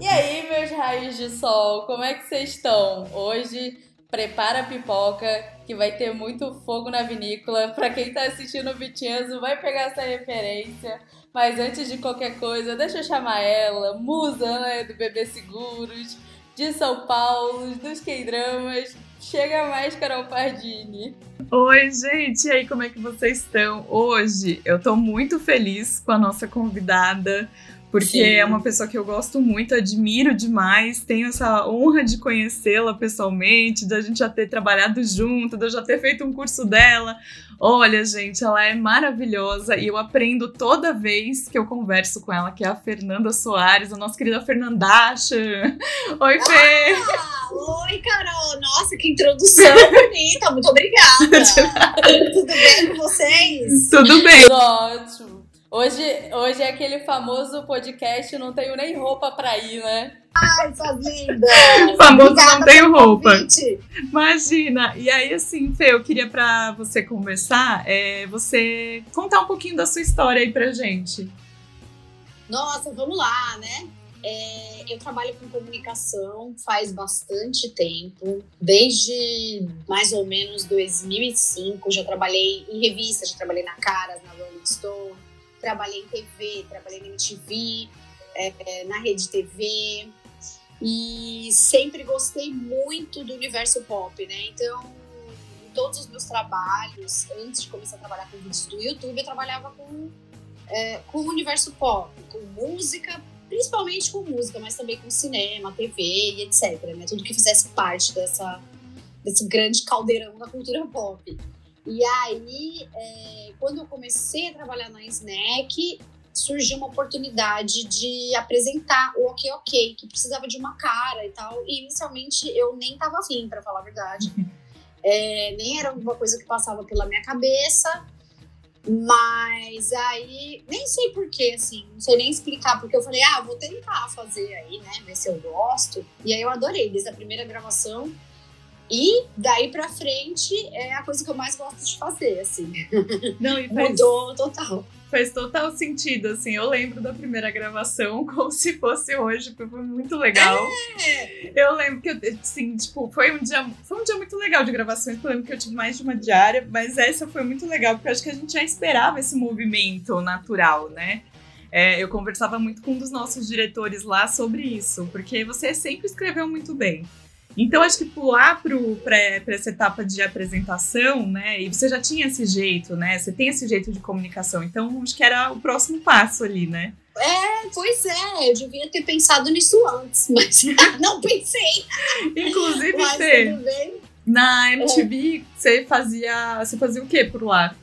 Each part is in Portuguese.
E aí, meus raios de sol, como é que vocês estão? Hoje, prepara a pipoca, que vai ter muito fogo na vinícola. Pra quem tá assistindo o Vitinho, vai pegar essa referência. Mas antes de qualquer coisa, deixa eu chamar ela, musa né, do Bebê Seguros, de São Paulo, dos K-Dramas. Chega mais, Carol Pardini. Oi, gente, e aí, como é que vocês estão? Hoje eu tô muito feliz com a nossa convidada, porque Sim. é uma pessoa que eu gosto muito, admiro demais, tenho essa honra de conhecê-la pessoalmente, de a gente já ter trabalhado junto, de eu já ter feito um curso dela. Olha, gente, ela é maravilhosa e eu aprendo toda vez que eu converso com ela, que é a Fernanda Soares, a nossa querida Fernandacha. Oi, Fê! Ah, oi, Carol! Nossa, que introdução bonita! Muito obrigada! Tudo bem com vocês? Tudo bem! Ótimo! Hoje, hoje é aquele famoso podcast Não Tenho Nem Roupa Pra Ir, né? Ai, sua linda! Famoso Obrigada não tenho roupa. Convite. Imagina! E aí, assim, Fê, eu queria pra você conversar, é, você contar um pouquinho da sua história aí pra gente. Nossa, vamos lá, né? É, eu trabalho com comunicação faz bastante tempo, desde mais ou menos 2005. Já trabalhei em revistas, já trabalhei na Caras, na Rolling Stone, trabalhei em TV, trabalhei na MTV, é, na Rede TV, e sempre gostei muito do universo pop, né? Então, em todos os meus trabalhos, antes de começar a trabalhar com vídeos do YouTube, eu trabalhava com, é, com o universo pop, com música, principalmente com música, mas também com cinema, TV e etc. Né? Tudo que fizesse parte dessa, desse grande caldeirão da cultura pop. E aí, é, quando eu comecei a trabalhar na Snack, surgiu uma oportunidade de apresentar o Ok Ok, que precisava de uma cara e tal. E inicialmente eu nem tava afim, para falar a verdade. É, nem era alguma coisa que passava pela minha cabeça. Mas aí, nem sei porquê, assim, não sei nem explicar, porque eu falei, ah, vou tentar fazer aí, né, ver se eu gosto. E aí eu adorei, desde a primeira gravação. E daí pra frente é a coisa que eu mais gosto de fazer, assim. Não, e faz... Mudou total faz total sentido, assim. Eu lembro da primeira gravação como se fosse hoje, porque foi muito legal. É. Eu lembro que, assim, tipo, foi um dia, foi um dia muito legal de gravações, eu lembro que eu tive mais de uma diária, mas essa foi muito legal, porque eu acho que a gente já esperava esse movimento natural, né? É, eu conversava muito com um dos nossos diretores lá sobre isso, porque você sempre escreveu muito bem. Então, acho que pular para essa etapa de apresentação, né? E você já tinha esse jeito, né? Você tem esse jeito de comunicação. Então, acho que era o próximo passo ali, né? É, pois é, eu devia ter pensado nisso antes, mas não pensei. Inclusive, mas, você, na MTV, é. você fazia. Você fazia o que por lá?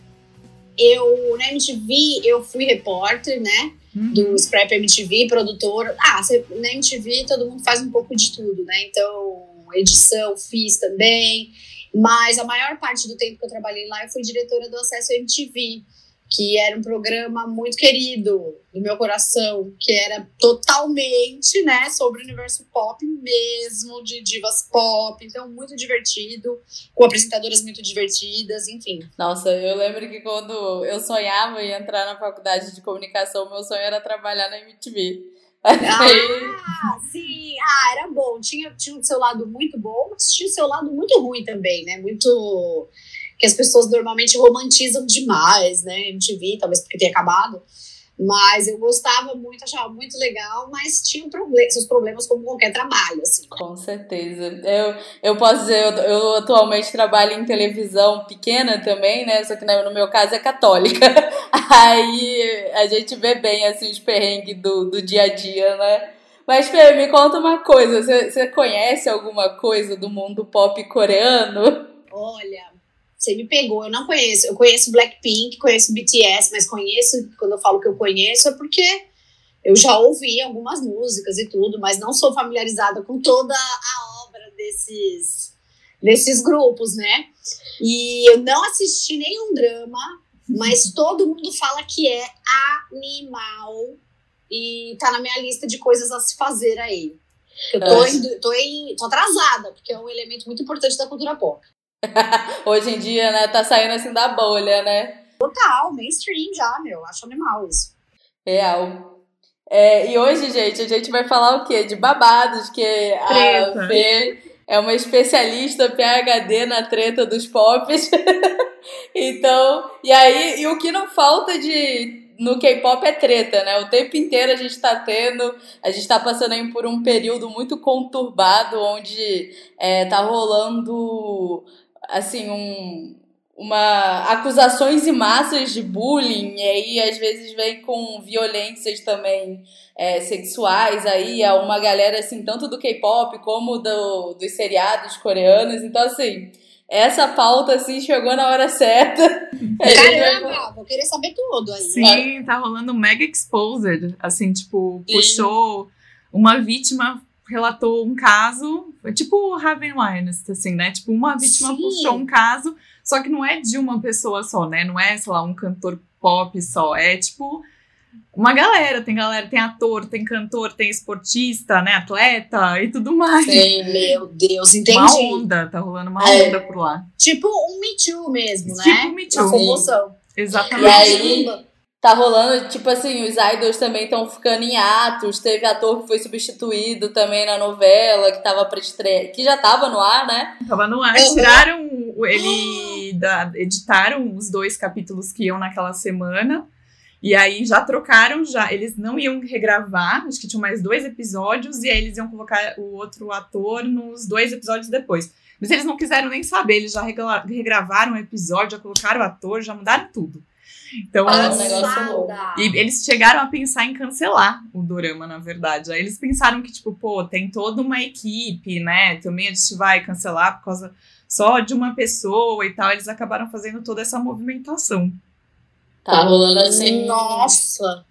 Eu, na MTV, eu fui repórter, né? Uhum. Do Scrap MTV, produtora. Ah, na MTV todo mundo faz um pouco de tudo, né? Então, edição fiz também, mas a maior parte do tempo que eu trabalhei lá eu fui diretora do Acesso MTV, que era um programa muito querido do meu coração, que era totalmente, né, sobre o universo pop mesmo, de divas pop, então muito divertido, com apresentadoras muito divertidas, enfim. Nossa, eu lembro que quando eu sonhava em entrar na faculdade de comunicação, meu sonho era trabalhar na MTV. Ah, sim. Ah, era bom. Tinha, tinha o seu lado muito bom, mas tinha o seu lado muito ruim também, né? Muito. que as pessoas normalmente romantizam demais, né? MTV, talvez porque tenha acabado. Mas eu gostava muito, achava muito legal, mas tinha problem seus problemas como qualquer trabalho, assim. Com certeza. Eu, eu posso dizer, eu, eu atualmente trabalho em televisão pequena também, né? Só que no meu caso é católica. Aí a gente vê bem, assim, os perrengues do, do dia a dia, né? Mas, Fê, me conta uma coisa. Você, você conhece alguma coisa do mundo pop coreano? Olha, você me pegou, eu não conheço. Eu conheço Blackpink, conheço BTS, mas conheço, quando eu falo que eu conheço, é porque eu já ouvi algumas músicas e tudo, mas não sou familiarizada com toda a obra desses, desses grupos, né? E eu não assisti nenhum drama, mas todo mundo fala que é animal e tá na minha lista de coisas a se fazer aí. Eu tô, indo, tô, em, tô atrasada, porque é um elemento muito importante da cultura pop. Hoje em dia, né, tá saindo assim da bolha, né? Total, mainstream já, meu. Acho animal isso. Real. É, e hoje, gente, a gente vai falar o quê? De babados, que a Fê é uma especialista PHD na treta dos pops. então, e aí, e o que não falta de no K-pop é treta, né? O tempo inteiro a gente tá tendo, a gente tá passando aí por um período muito conturbado, onde é, tá rolando, assim, um, uma acusações em massas de bullying, e aí às vezes vem com violências também é, sexuais aí, a uma galera, assim, tanto do K-pop como do, dos seriados coreanos, então, assim essa pauta, assim, chegou na hora certa. Caramba, vou querer saber tudo aí. Sim, tá rolando mega exposed. Assim, tipo, puxou uma vítima relatou um caso, tipo o Raven Weinstein, assim, né? Tipo, uma vítima Sim. puxou um caso, só que não é de uma pessoa só, né? Não é, sei lá, um cantor pop só. É tipo uma galera, tem galera, tem ator, tem cantor, tem esportista, né, atleta e tudo mais. Sim, meu Deus, entendi. Uma onda, tá rolando uma é, onda por lá. Tipo um Me Too mesmo, né? Tipo um Me Too. Uma comoção. Exatamente. E aí, tá rolando, tipo assim, os idols também estão ficando em atos. Teve ator que foi substituído também na novela, que tava pra estreia, que já tava no ar, né? Tava no ar, uhum. tiraram ele, da, editaram os dois capítulos que iam naquela semana e aí já trocaram, já eles não iam regravar, acho que tinham mais dois episódios, e aí eles iam colocar o outro ator nos dois episódios depois. Mas eles não quiseram nem saber, eles já regravaram o episódio, já colocaram o ator, já mudaram tudo. Então, e eles chegaram a pensar em cancelar o dorama, na verdade. Aí eles pensaram que, tipo, pô, tem toda uma equipe, né? Também a gente vai cancelar por causa só de uma pessoa e tal. Eles acabaram fazendo toda essa movimentação. Tá rolando assim. Nossa!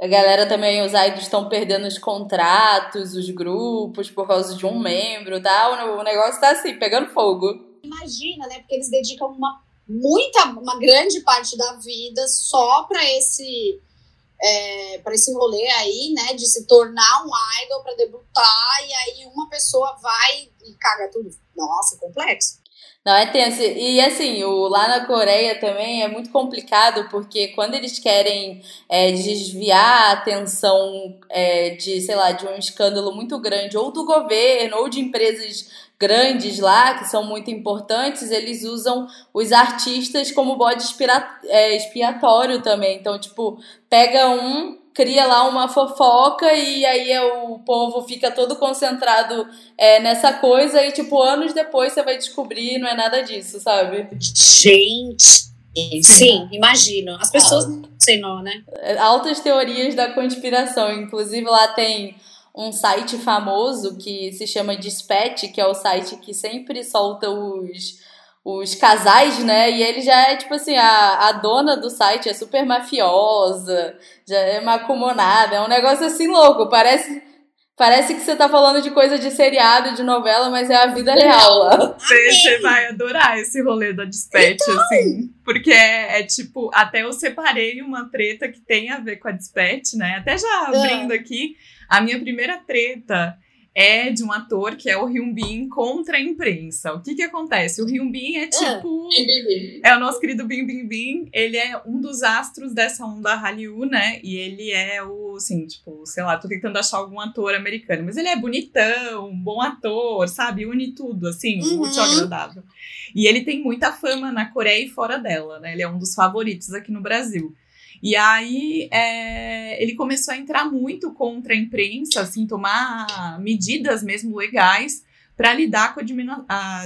A galera também, os idols estão perdendo os contratos, os grupos, por causa de um membro, tá? O negócio tá assim, pegando fogo. Imagina, né? Porque eles dedicam uma muita, uma grande parte da vida só para esse é, para esse rolê aí, né, de se tornar um idol para debutar e aí uma pessoa vai e caga tudo. Nossa, complexo. Não, é tenso. E assim, o, lá na Coreia também é muito complicado, porque quando eles querem é, desviar a atenção é, de, sei lá, de um escândalo muito grande, ou do governo, ou de empresas grandes lá, que são muito importantes, eles usam os artistas como bode é, expiatório também. Então, tipo, pega um, cria lá uma fofoca e aí é o povo fica todo concentrado é, nessa coisa e, tipo, anos depois você vai descobrir não é nada disso, sabe? Gente! Sim, imagino. As pessoas ah, não sei não, né? É, altas teorias da conspiração. Inclusive, lá tem um site famoso que se chama Dispatch, que é o site que sempre solta os os casais, né? E ele já é, tipo assim, a, a dona do site é super mafiosa, já é macumonada, é um negócio assim louco. Parece, parece que você tá falando de coisa de seriado, de novela, mas é a vida real lá. Você, vai adorar esse rolê da Dispatch, então... assim. Porque é, é, tipo, até eu separei uma treta que tem a ver com a Dispatch, né? Até já abrindo é. aqui, a minha primeira treta é de um ator que é o Hyun-bin contra a imprensa. O que que acontece? O Hyun-bin é ah, tipo... É o nosso querido Bin Bin Bin. Ele é um dos astros dessa onda Hallyu, né? E ele é o, assim, tipo, sei lá, tô tentando achar algum ator americano. Mas ele é bonitão, um bom ator, sabe? Une tudo, assim, uhum. muito agradável. E ele tem muita fama na Coreia e fora dela, né? Ele é um dos favoritos aqui no Brasil. E aí é, ele começou a entrar muito contra a imprensa, assim, tomar medidas mesmo legais para lidar com a, a,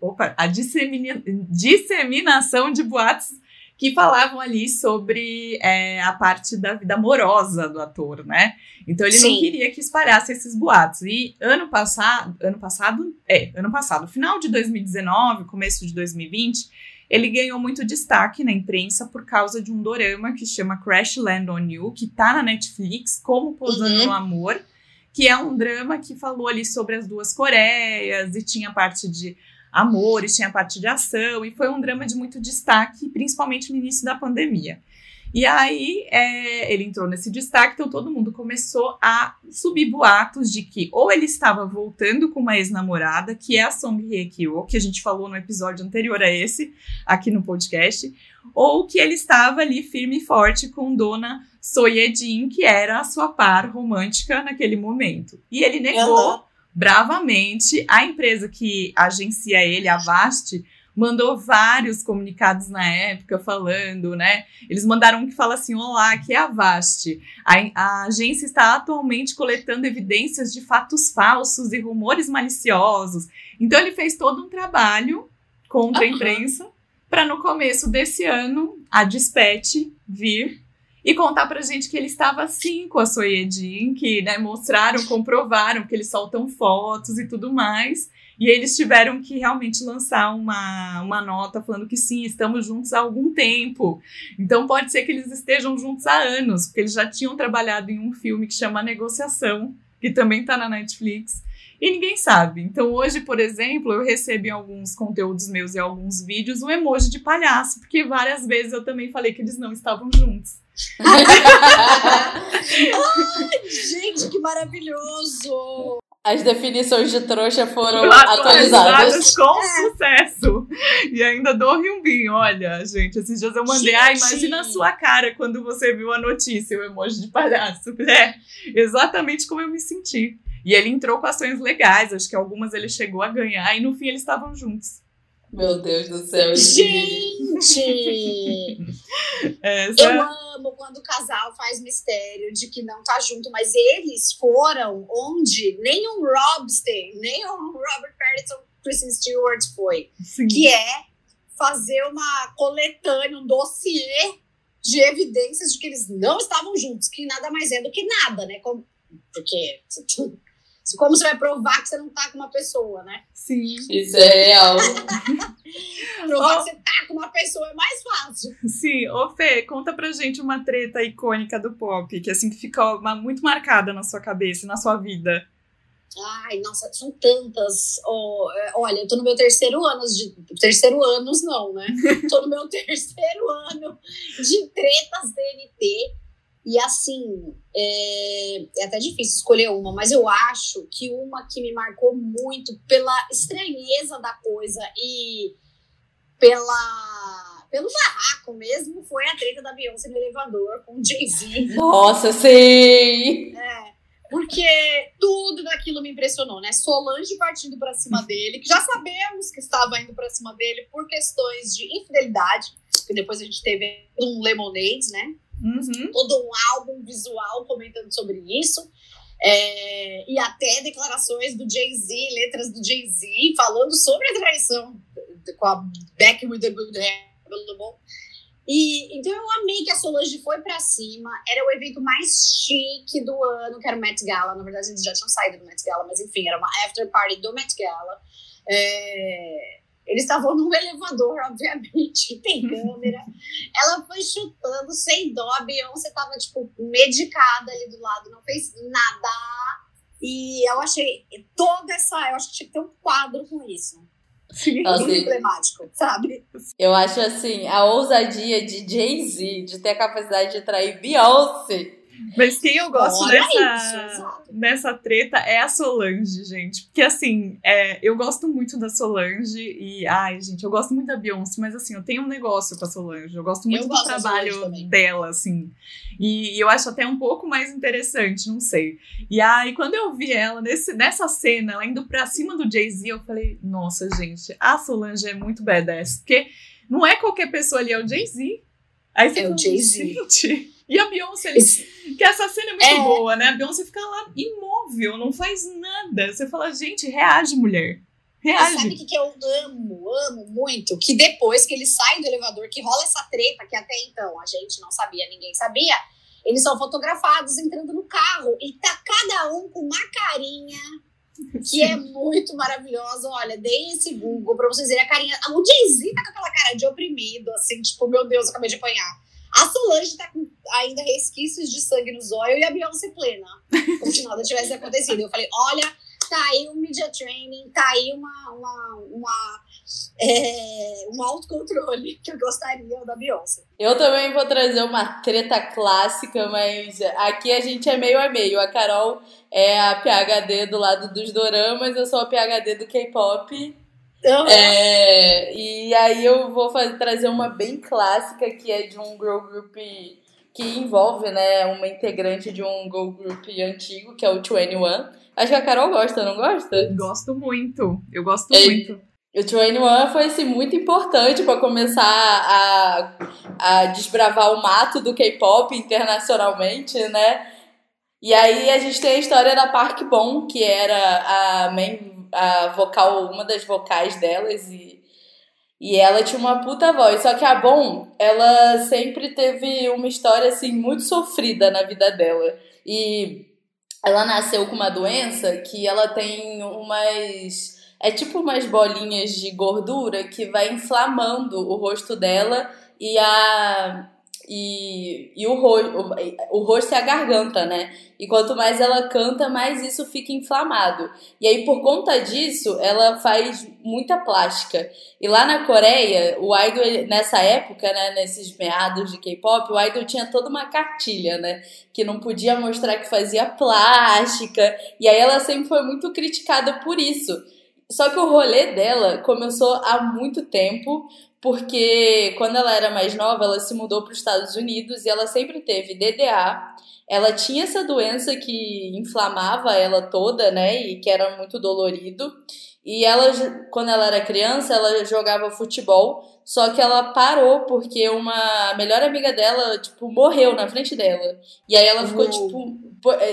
opa, a dissemina, disseminação de boatos que falavam ali sobre é, a parte da vida amorosa do ator, né? Então ele Sim. não queria que espalhasse esses boatos. E ano passado, ano passado, é, ano passado, final de 2019, começo de 2020, ele ganhou muito destaque na imprensa por causa de um dorama que chama Crash Land on You, que tá na Netflix, como Posando uhum. no Amor, que é um drama que falou ali sobre as duas Coreias e tinha parte de amor e tinha parte de ação, e foi um drama de muito destaque, principalmente no início da pandemia. E aí é, ele entrou nesse destaque, então todo mundo começou a subir boatos de que ou ele estava voltando com uma ex-namorada, que é a Song Hye Kyo, que a gente falou no episódio anterior a esse, aqui no podcast, ou que ele estava ali firme e forte com Dona Soyedin, que era a sua par romântica naquele momento. E ele negou uhum. bravamente. A empresa que agencia ele, a Vast, mandou vários comunicados na época falando, né? Eles mandaram um que fala assim: Olá, aqui é a Vast. A, a, agência está atualmente coletando evidências de fatos falsos e rumores maliciosos. Então ele fez todo um trabalho contra uhum. a imprensa para no começo desse ano a Dispatch vir e contar pra gente que ele estava sim com a Soyedin, que né, mostraram, comprovaram que eles soltam fotos e tudo mais. E eles tiveram que realmente lançar uma, uma nota falando que sim, estamos juntos há algum tempo. Então pode ser que eles estejam juntos há anos, porque eles já tinham trabalhado em um filme que chama Negociação, que também está na Netflix. E ninguém sabe. Então hoje, por exemplo, eu recebo em alguns conteúdos meus e alguns vídeos um emoji de palhaço, porque várias vezes eu também falei que eles não estavam juntos. Ai, gente, que maravilhoso! As definições de trouxa foram atualizadas. com sucesso. E ainda dou riumbim. Olha, gente, esses dias eu mandei. Gente. Ah, imagina a sua cara quando você viu a notícia, o emoji de palhaço. É exatamente como eu me senti. E ele entrou com ações legais, acho que algumas ele chegou a ganhar, e no fim eles estavam juntos. Meu Deus do céu. Gente! Essa... Eu amo quando o casal faz mistério de que não tá junto, mas eles foram onde nenhum Robster, nem o Robert Pattinson, Kristen Stewart foi. Sim. Que é fazer uma coletânea, um dossiê de evidências de que eles não estavam juntos, que nada mais é do que nada, né? Como, porque como você vai provar que você não tá com uma pessoa, né? Sim. Isso é real. provar oh. que você tá com uma pessoa é mais fácil. Sim. Ô, Fê, conta pra gente uma treta icônica do pop, que assim que ficou muito marcada na sua cabeça, na sua vida. Ai, nossa, são tantas. Oh, olha, eu tô no meu terceiro ano de. Terceiro anos, não, né? tô no meu terceiro ano de tretas DNT. E assim, é, é, até difícil escolher uma, mas eu acho que uma que me marcou muito pela estranheza da coisa e pela, pelo barraco mesmo foi a treta da Beyoncé no elevador com o Jay-Z. Nossa, sim! É, porque tudo daquilo me impressionou, né? Solange partindo para cima dele, que já sabemos que estava indo para cima dele por questões de infidelidade, que depois a gente teve um Lemonade, né? Uhum. Todo um álbum visual comentando sobre isso. É, e até declarações do Jay-Z, letras do Jay-Z, falando sobre a traição com a Back with the Good Hair. E, então eu amei que a Solange foi para cima. Era o evento mais chique do ano, que era o Met Gala. Na verdade, eles já tinham saído do Met Gala, mas enfim, era uma after party do Met Gala. É, eles estavam num elevador, obviamente, tem câmera. Ela foi chutando sem dó. A Beyoncé tava, tipo, medicada ali do lado, não fez nada. E eu achei toda essa. Eu acho que tinha que ter um quadro com isso. Sim. Assim, emblemático, sabe? Eu acho assim, a ousadia de Jay-Z de ter a capacidade de trair Beyoncé mas quem eu gosto dessa, dessa treta é a Solange, gente. Porque assim, é, eu gosto muito da Solange e, ai, gente, eu gosto muito da Beyoncé, mas assim, eu tenho um negócio com a Solange. Eu gosto muito eu do trabalho dela, assim. E, e, eu acho até um pouco mais interessante, não sei. E aí, quando eu vi ela nesse, nessa cena, ela indo pra cima do Jay-Z, eu falei, nossa, gente, a Solange é muito badass. Porque não é qualquer pessoa ali, é o Jay-Z. Aí você é fala, o Jay-Z. E a Beyoncé, que essa cena é muito é. boa, né? A Beyoncé fica lá imóvel, não faz nada. Você fala, gente, reage, mulher. Reage. Sabe o que, que eu amo, amo muito? Que depois que eles saem do elevador, que rola essa treta, que até então a gente não sabia, ninguém sabia, eles são fotografados entrando no carro e tá cada um com uma carinha que é muito maravilhosa. Olha, deem esse Google pra vocês verem a carinha. O Jay-Z tá com aquela cara de oprimido, assim, tipo, meu Deus, eu acabei de apanhar. A Solange tá com ainda resquícios de sangue nos olhos e a Beyoncé plena. Como se nada tivesse acontecido. Eu falei, olha, tá aí um media training, tá aí uma, uma, uma, é, um autocontrole que eu gostaria da Beyoncé. Eu também vou trazer uma treta clássica, mas aqui a gente é meio a meio. A Carol é a PHD do lado dos doramas, eu sou a PHD do K-pop. Uhum. É, e aí eu vou fazer, trazer uma bem clássica que é de um girl group que envolve né, uma integrante de um girl group antigo, que é o 21. Acho que a Carol gosta, não gosta? Gosto muito. Eu gosto é, muito. O 21 foi assim, muito importante para começar a, a desbravar o mato do K-pop internacionalmente, né? E aí a gente tem a história da Park Bom, que era a main a vocal, uma das vocais delas e, e ela tinha uma puta voz. Só que a Bom, ela sempre teve uma história assim muito sofrida na vida dela. E ela nasceu com uma doença que ela tem umas é tipo umas bolinhas de gordura que vai inflamando o rosto dela e a e, e o, ro o, o rosto e a garganta, né? E quanto mais ela canta, mais isso fica inflamado. E aí, por conta disso, ela faz muita plástica. E lá na Coreia, o idol, nessa época, né, nesses meados de K-pop, o idol tinha toda uma cartilha, né? Que não podia mostrar que fazia plástica. E aí ela sempre foi muito criticada por isso. Só que o rolê dela começou há muito tempo, porque quando ela era mais nova, ela se mudou para os Estados Unidos e ela sempre teve DDA. Ela tinha essa doença que inflamava ela toda, né, e que era muito dolorido. E ela, quando ela era criança, ela jogava futebol, só que ela parou porque uma melhor amiga dela, tipo, morreu na frente dela. E aí ela ficou, tipo,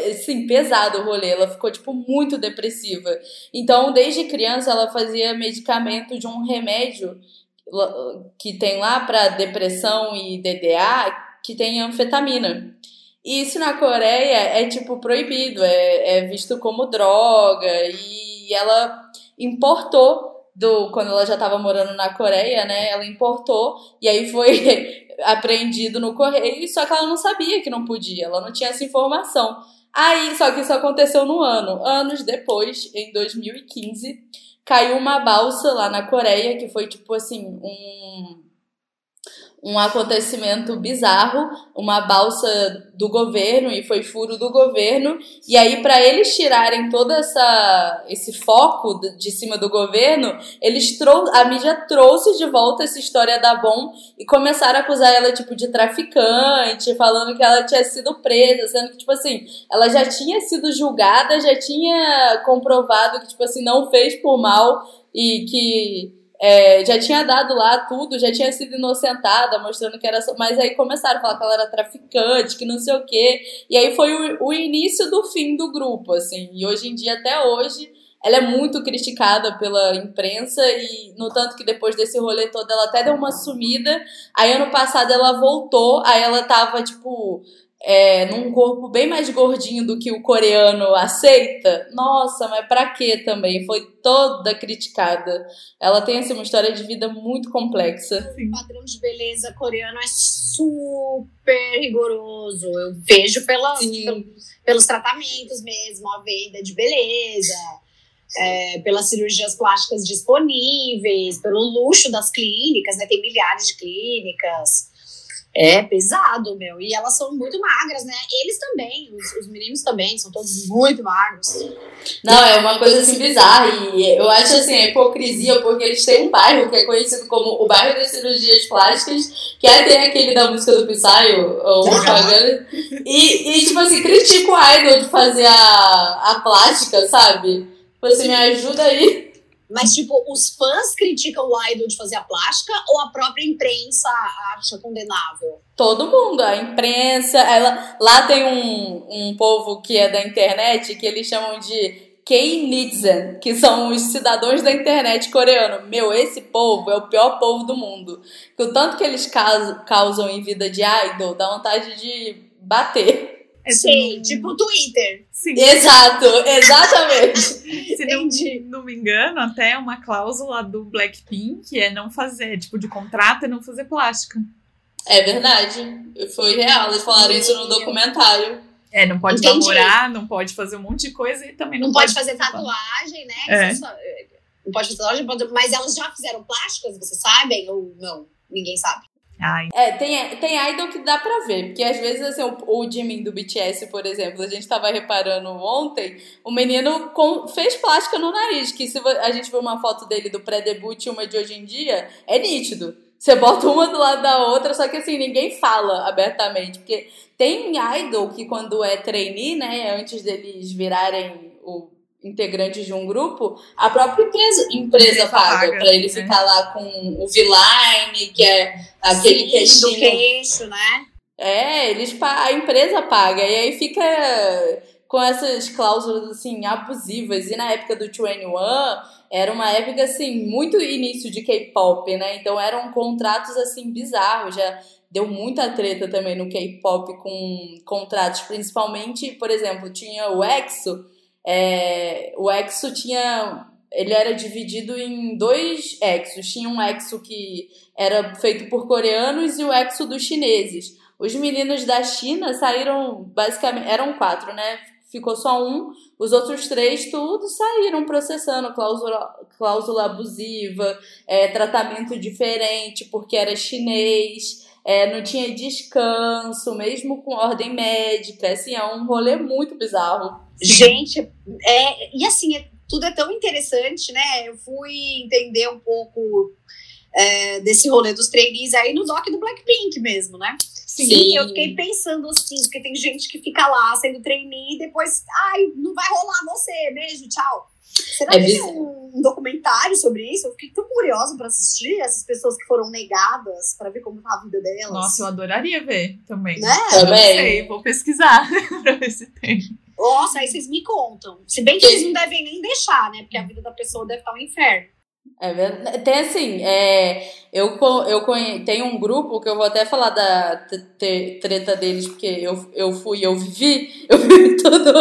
assim, pesado o rolê. Ela ficou, tipo, muito depressiva. Então, desde criança, ela fazia medicamento de um remédio que tem lá para depressão e DDA, que tem anfetamina. E isso na Coreia é tipo proibido, é, é visto como droga. E ela importou do quando ela já estava morando na Coreia, né? Ela importou e aí foi apreendido no correio, só que ela não sabia que não podia, ela não tinha essa informação. Aí, só que isso aconteceu no ano. Anos depois, em 2015, caiu uma balsa lá na Coreia, que foi tipo assim, um um acontecimento bizarro, uma balsa do governo e foi furo do governo. E aí para eles tirarem todo essa esse foco de cima do governo, eles trou a mídia trouxe de volta essa história da Bom e começaram a acusar ela tipo de traficante, falando que ela tinha sido presa, sendo que tipo assim, ela já tinha sido julgada, já tinha comprovado que tipo assim não fez por mal e que é, já tinha dado lá tudo, já tinha sido inocentada, mostrando que era. Mas aí começaram a falar que ela era traficante, que não sei o quê. E aí foi o, o início do fim do grupo, assim. E hoje em dia, até hoje, ela é muito criticada pela imprensa e no tanto que depois desse rolê todo ela até deu uma sumida. Aí ano passado ela voltou, aí ela tava tipo é, num corpo bem mais gordinho do que o coreano aceita, nossa, mas pra quê também? Foi toda criticada. Ela tem assim, uma história de vida muito complexa. O padrão de beleza coreano é super rigoroso. Eu vejo pela, pelos tratamentos mesmo, a venda de beleza. É, pelas cirurgias plásticas disponíveis, pelo luxo das clínicas, né? Tem milhares de clínicas. É pesado, meu. E elas são muito magras, né? Eles também, os, os meninos também, são todos muito magros. Não, é uma coisa assim bizarra. E eu acho assim, a hipocrisia, porque eles têm um bairro que é conhecido como o bairro das cirurgias plásticas, que é tem aquele da música do Psy, ou propaganda. E, e, tipo assim, critico o idol de fazer a, a plástica, sabe? Tipo assim, me ajuda aí. Mas, tipo, os fãs criticam o idol de fazer a plástica ou a própria imprensa acha condenável? Todo mundo, a imprensa. Ela, lá tem um, um povo que é da internet que eles chamam de K-Netizen, que são os cidadãos da internet coreano. Meu, esse povo é o pior povo do mundo. O tanto que eles causam em vida de idol dá vontade de bater. É Sim, tipo o Twitter. Sim. Exato, exatamente. Se não, não me engano, até uma cláusula do Blackpink é não fazer, tipo, de contrato é não fazer plástica. É verdade. Foi real, eles falaram isso no documentário. É, não pode Entendi. namorar, não pode fazer um monte de coisa e também não, não pode, pode fazer tatuagem, né? É. Não pode fazer loja, mas elas já fizeram plásticas, vocês sabem? Ou não? Ninguém sabe. Ai. É, tem, tem idol que dá pra ver, porque às vezes, assim, o, o Jimin do BTS, por exemplo, a gente tava reparando ontem, o menino com, fez plástica no nariz, que se a gente vê uma foto dele do pré-debut e uma de hoje em dia, é nítido. Você bota uma do lado da outra, só que assim, ninguém fala abertamente, porque tem idol que quando é trainee, né, antes deles virarem o integrantes de um grupo, a própria empresa, empresa paga, paga para ele ficar é. lá com o V-Line, que é aquele Sim, do queixo, né? É, eles a empresa paga e aí fica com essas cláusulas assim abusivas. E na época do 21 era uma época assim muito início de K-pop, né? Então eram contratos assim bizarros, já deu muita treta também no K-pop com contratos, principalmente, por exemplo, tinha o EXO é, o Exo tinha. Ele era dividido em dois Exos. Tinha um Exo que era feito por coreanos e o Exo dos chineses. Os meninos da China saíram, basicamente, eram quatro, né? Ficou só um, os outros três, tudo saíram processando cláusula, cláusula abusiva, é, tratamento diferente porque era chinês, é, não tinha descanso, mesmo com ordem médica, assim, é um rolê muito bizarro. Gente, é, e assim, é, tudo é tão interessante, né? Eu fui entender um pouco é, desse rolê dos trainees aí no doc do Blackpink mesmo, né? Sim. Sim. eu fiquei pensando assim, porque tem gente que fica lá sendo trainee e depois, ai, não vai rolar você, beijo, tchau. Será é que tem um documentário sobre isso? Eu fiquei tão curiosa para assistir essas pessoas que foram negadas, para ver como tá a vida delas. Nossa, eu adoraria ver também. Né? Também. Não sei, vou pesquisar pra ver se tem. Nossa, aí vocês me contam. Se bem que eles não devem nem deixar, né? Porque a vida da pessoa deve estar um inferno. É verdade. Tem assim, é, eu, eu conhe, tenho um grupo que eu vou até falar da treta deles, porque eu, eu fui, eu vivi, eu vivi tudo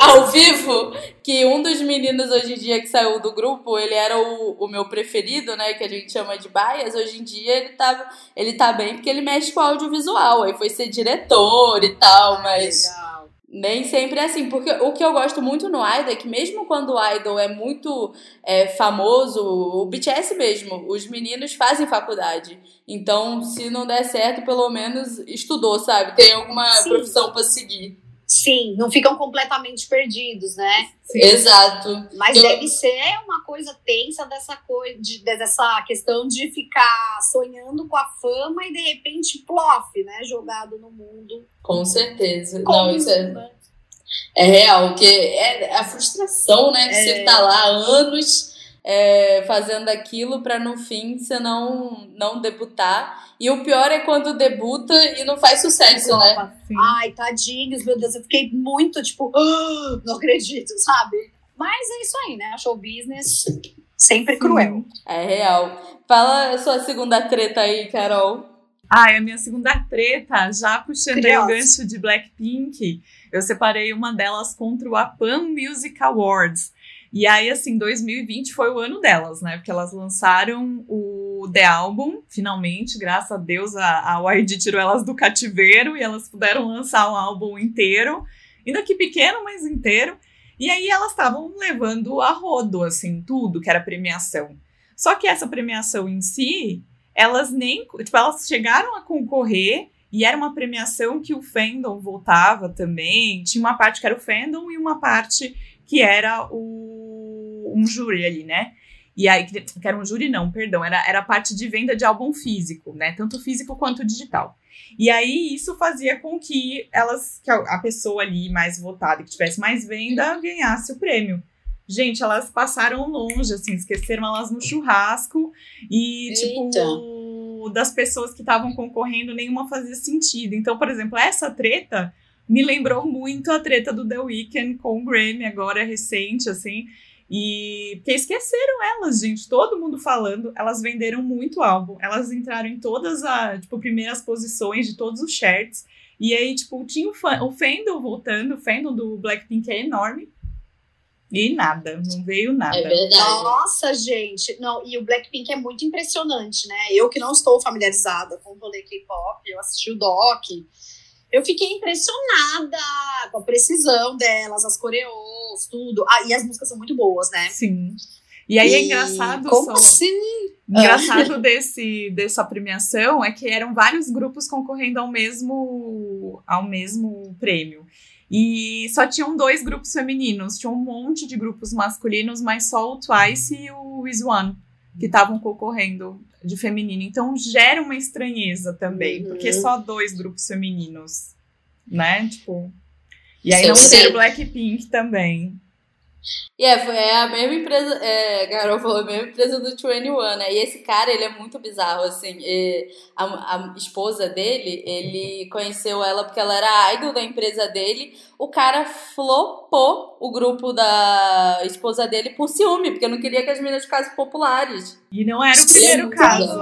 ao vivo, que um dos meninos hoje em dia que saiu do grupo, ele era o, o meu preferido, né, que a gente chama de Bias, hoje em dia ele tá, ele tá bem porque ele mexe com audiovisual, aí foi ser diretor e tal, mas... Legal nem sempre é assim, porque o que eu gosto muito no Idol é que mesmo quando o Idol é muito é, famoso, o BTS mesmo, os meninos fazem faculdade. Então, se não der certo, pelo menos estudou, sabe? Tem alguma Sim. profissão para seguir. Sim, não ficam completamente perdidos, né? Sim. Exato. Mas eu... deve ser uma coisa tensa dessa coisa, de, dessa questão de ficar sonhando com a fama e de repente plof, né? Jogado no mundo. Com certeza. Como, não, isso é, é real, porque é a frustração, né? Que é... você tá lá há anos é, fazendo aquilo para no fim você não, não debutar. E o pior é quando debuta e não faz sucesso, Opa, né? Sim. Ai, tadinhos, meu Deus, eu fiquei muito tipo, oh, não acredito, sabe? Mas é isso aí, né? A show business sempre cruel. É real. Fala a sua segunda treta aí, Carol. Ah, a minha segunda treta, já puxando aí o gancho de Blackpink, eu separei uma delas contra o Apan Music Awards. E aí, assim, 2020 foi o ano delas, né? Porque elas lançaram o The Album, finalmente, graças a Deus, a, a YG tirou elas do cativeiro e elas puderam lançar o álbum inteiro, ainda que pequeno, mas inteiro. E aí elas estavam levando a rodo, assim, tudo que era premiação. Só que essa premiação em si, elas nem. Tipo, elas chegaram a concorrer e era uma premiação que o fandom voltava também. Tinha uma parte que era o fandom e uma parte que era o, um júri ali, né? E aí, que, era um júri, não, perdão, era, era parte de venda de álbum físico, né? Tanto físico quanto digital. E aí, isso fazia com que elas, que a pessoa ali mais votada, que tivesse mais venda, ganhasse o prêmio. Gente, elas passaram longe, assim, esqueceram elas no churrasco e, tipo, Eita. tipo, das pessoas que estavam concorrendo, nenhuma fazia sentido. Então, por exemplo, essa treta me lembrou muito a treta do The Weeknd com o Grammy, agora recente, assim. E porque esqueceram elas, gente, todo mundo falando, elas venderam muito álbum, elas entraram em todas as, tipo, primeiras posições de todos os charts. E aí, tipo, tinha o, fã, o fandom voltando, o fandom do Blackpink é enorme. E nada, não veio nada. É verdade. Nossa, gente. Não, e o Blackpink é muito impressionante, né? Eu que não estou familiarizada com o rolê K-pop, eu assisti o doc, eu fiquei impressionada com a precisão delas, as coreos, tudo. Ah, e as músicas são muito boas, né? Sim. E aí é engraçado. Como só, assim? Engraçado desse, dessa premiação é que eram vários grupos concorrendo ao mesmo, ao mesmo prêmio. E só tinham dois grupos femininos. Tinha um monte de grupos masculinos, mas só o Twice e o Is One que estavam concorrendo de feminino. Então gera uma estranheza também, Uhum. porque só dois grupos femininos, né? Tipo. E aí Sim, não ter Blackpink também. E é, foi- é a mesma empresa, é, a Carol falou, a mesma empresa do 21, né? E esse cara, ele é muito bizarro, assim. A, a esposa dele, ele conheceu ela porque ela era idol da empresa dele. O cara flopou o grupo da esposa dele por ciúme, porque não queria que as meninas ficassem populares. E não era o primeiro caso.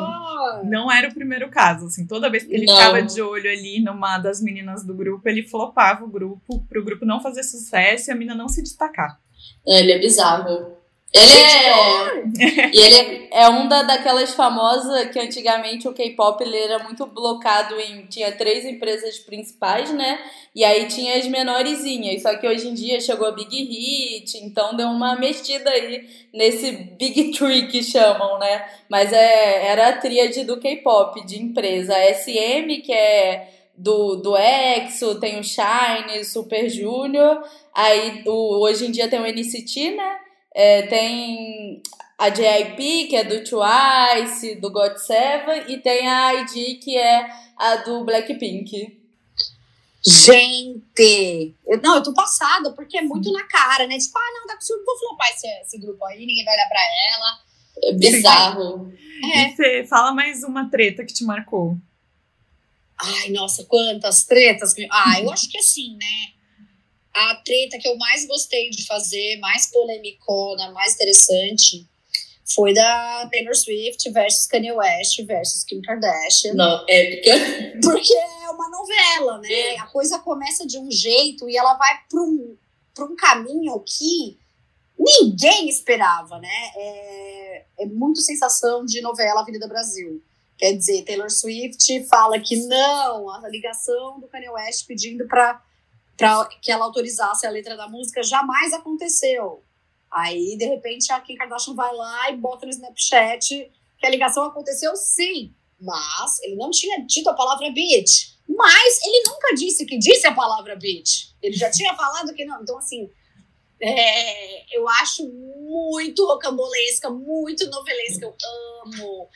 Não era o primeiro caso, assim, toda vez que ele Não. ficava de olho ali numa das meninas do grupo, ele flopava o grupo, pro grupo não fazer sucesso e a mina não se destacar. Ele é bizarro. Ele é. e ele é, é um da, daquelas famosas que antigamente o K-pop ele era muito blocado em. Tinha três empresas principais, né? E aí tinha as menorzinhas. Só que hoje em dia chegou a Big Hit, então deu uma mexida aí nesse Big Tree que chamam, né? Mas é, era a tríade do K-pop de empresa. A SM, que é do, do EXO, tem o Shine, Super Junior. Aí o, hoje em dia tem o NCT, né? É, tem a JYP, que é do Twice, do GOT7, e tem a ID, que é a do Blackpink. Gente, eu, não, eu tô passada, porque é muito na cara, né? Tipo, ah, não, dá possível, vou flopar esse, esse grupo aí, ninguém vai olhar pra ela. É bizarro. É. E Fê, fala mais uma treta que te marcou. Ai, nossa, quantas tretas. que- Ah, eu acho que assim, né? A treta que eu mais gostei de fazer, mais polemicona, mais interessante, foi da Taylor Swift versus Kanye West versus Kim Kardashian. Não, épica. Porque é uma novela, né? A coisa começa de um jeito e ela vai para um, pra um caminho que ninguém esperava, né? É, é muito sensação de novela Avenida Brasil. Quer dizer, Taylor Swift fala que não, a ligação do Kanye West pedindo para que ela autorizasse a letra da música jamais aconteceu. Aí, de repente, a Kim Kardashian vai lá e bota no Snapchat que a ligação aconteceu sim, mas ele não tinha dito a palavra bitch. Mas ele nunca disse que disse a palavra bitch. Ele já tinha falado que não. Então, assim, é, eu acho muito rocambolesca, muito novelesca. Eu amo.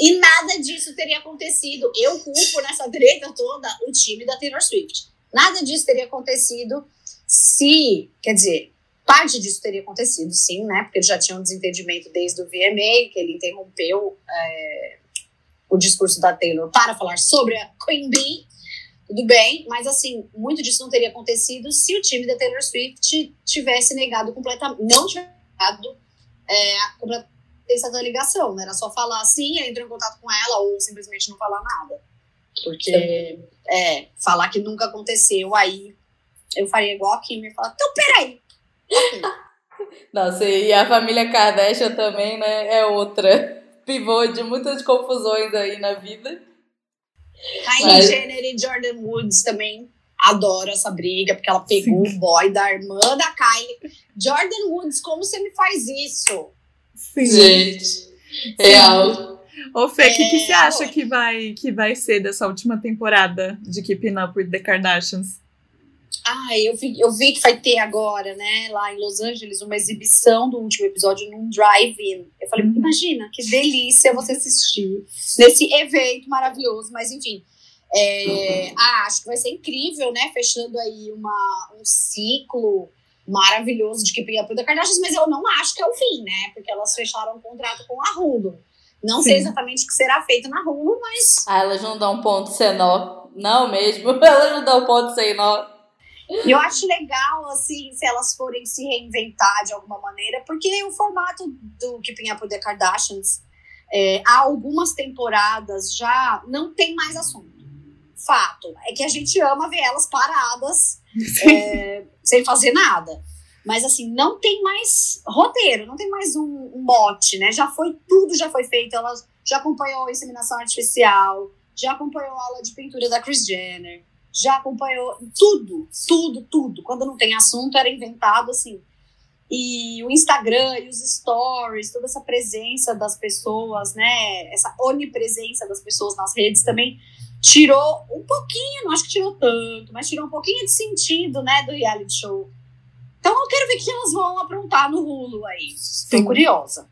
E nada disso teria acontecido. Eu culpo nessa treta toda o time da Taylor Swift. Nada disso teria acontecido se, quer dizer, parte disso teria acontecido, sim, né? Porque já tinham um desentendimento desde o VMA, que ele interrompeu é, o discurso da Taylor para falar sobre a Queen Bee. Tudo bem, mas assim, muito disso não teria acontecido se o time da Taylor Swift tivesse negado completamente, não tivesse negado é, a da ligação, né? Era só falar assim, entrou em contato com ela ou simplesmente não falar nada. Porque, é, falar que nunca aconteceu, aí eu faria igual a Kim e falar, então peraí. Nossa, e a família Kardashian também, né? É outra. Pivô de muitas confusões aí na vida. Kylie Mas- Jenner e Jordan Woods também adoro essa briga, porque ela pegou o boy da irmã da Kylie. Jordan Woods, como você me faz isso? Sim. Gente, real. Ô, Fê, o que, que É, você acha pô. que vai, que vai ser dessa última temporada de Keeping Up with the Kardashians? Ah, eu vi, eu vi que vai ter agora, né, lá em Los Angeles, uma exibição do último episódio num drive-in. Eu falei, Uhum. imagina, que delícia você assistir nesse evento maravilhoso. Mas, enfim, é, ah, acho que vai ser incrível, né, fechando aí uma, um ciclo maravilhoso de Keeping Up with the Kardashians, mas eu não acho que é o fim, né, porque elas fecharam um contrato com a Hulu. Não sei Sim. exatamente o que será feito na Hulu, mas Ah, elas não dão ponto sem nó. Não mesmo. Elas não dão ponto sem nó. Eu acho legal, assim, se elas forem se reinventar de alguma maneira, porque o formato do Keeping Up with the Kardashians, é, há algumas temporadas já não tem mais assunto. Fato. É que a gente ama ver elas paradas, é, sem fazer nada. Mas, assim, não tem mais roteiro, não tem mais um, um mote, né? Já foi, tudo já foi feito. Ela já acompanhou a inseminação artificial, já acompanhou a aula de pintura da Kris Jenner, já acompanhou tudo, tudo, tudo. Quando não tem assunto, era inventado, assim. E o Instagram e os stories, toda essa presença das pessoas, né? Essa onipresença das pessoas nas redes também tirou um pouquinho, não acho que tirou tanto, mas tirou um pouquinho de sentido, né, do reality show. Então eu quero ver o que elas vão aprontar no Hulu aí. Estou curiosa.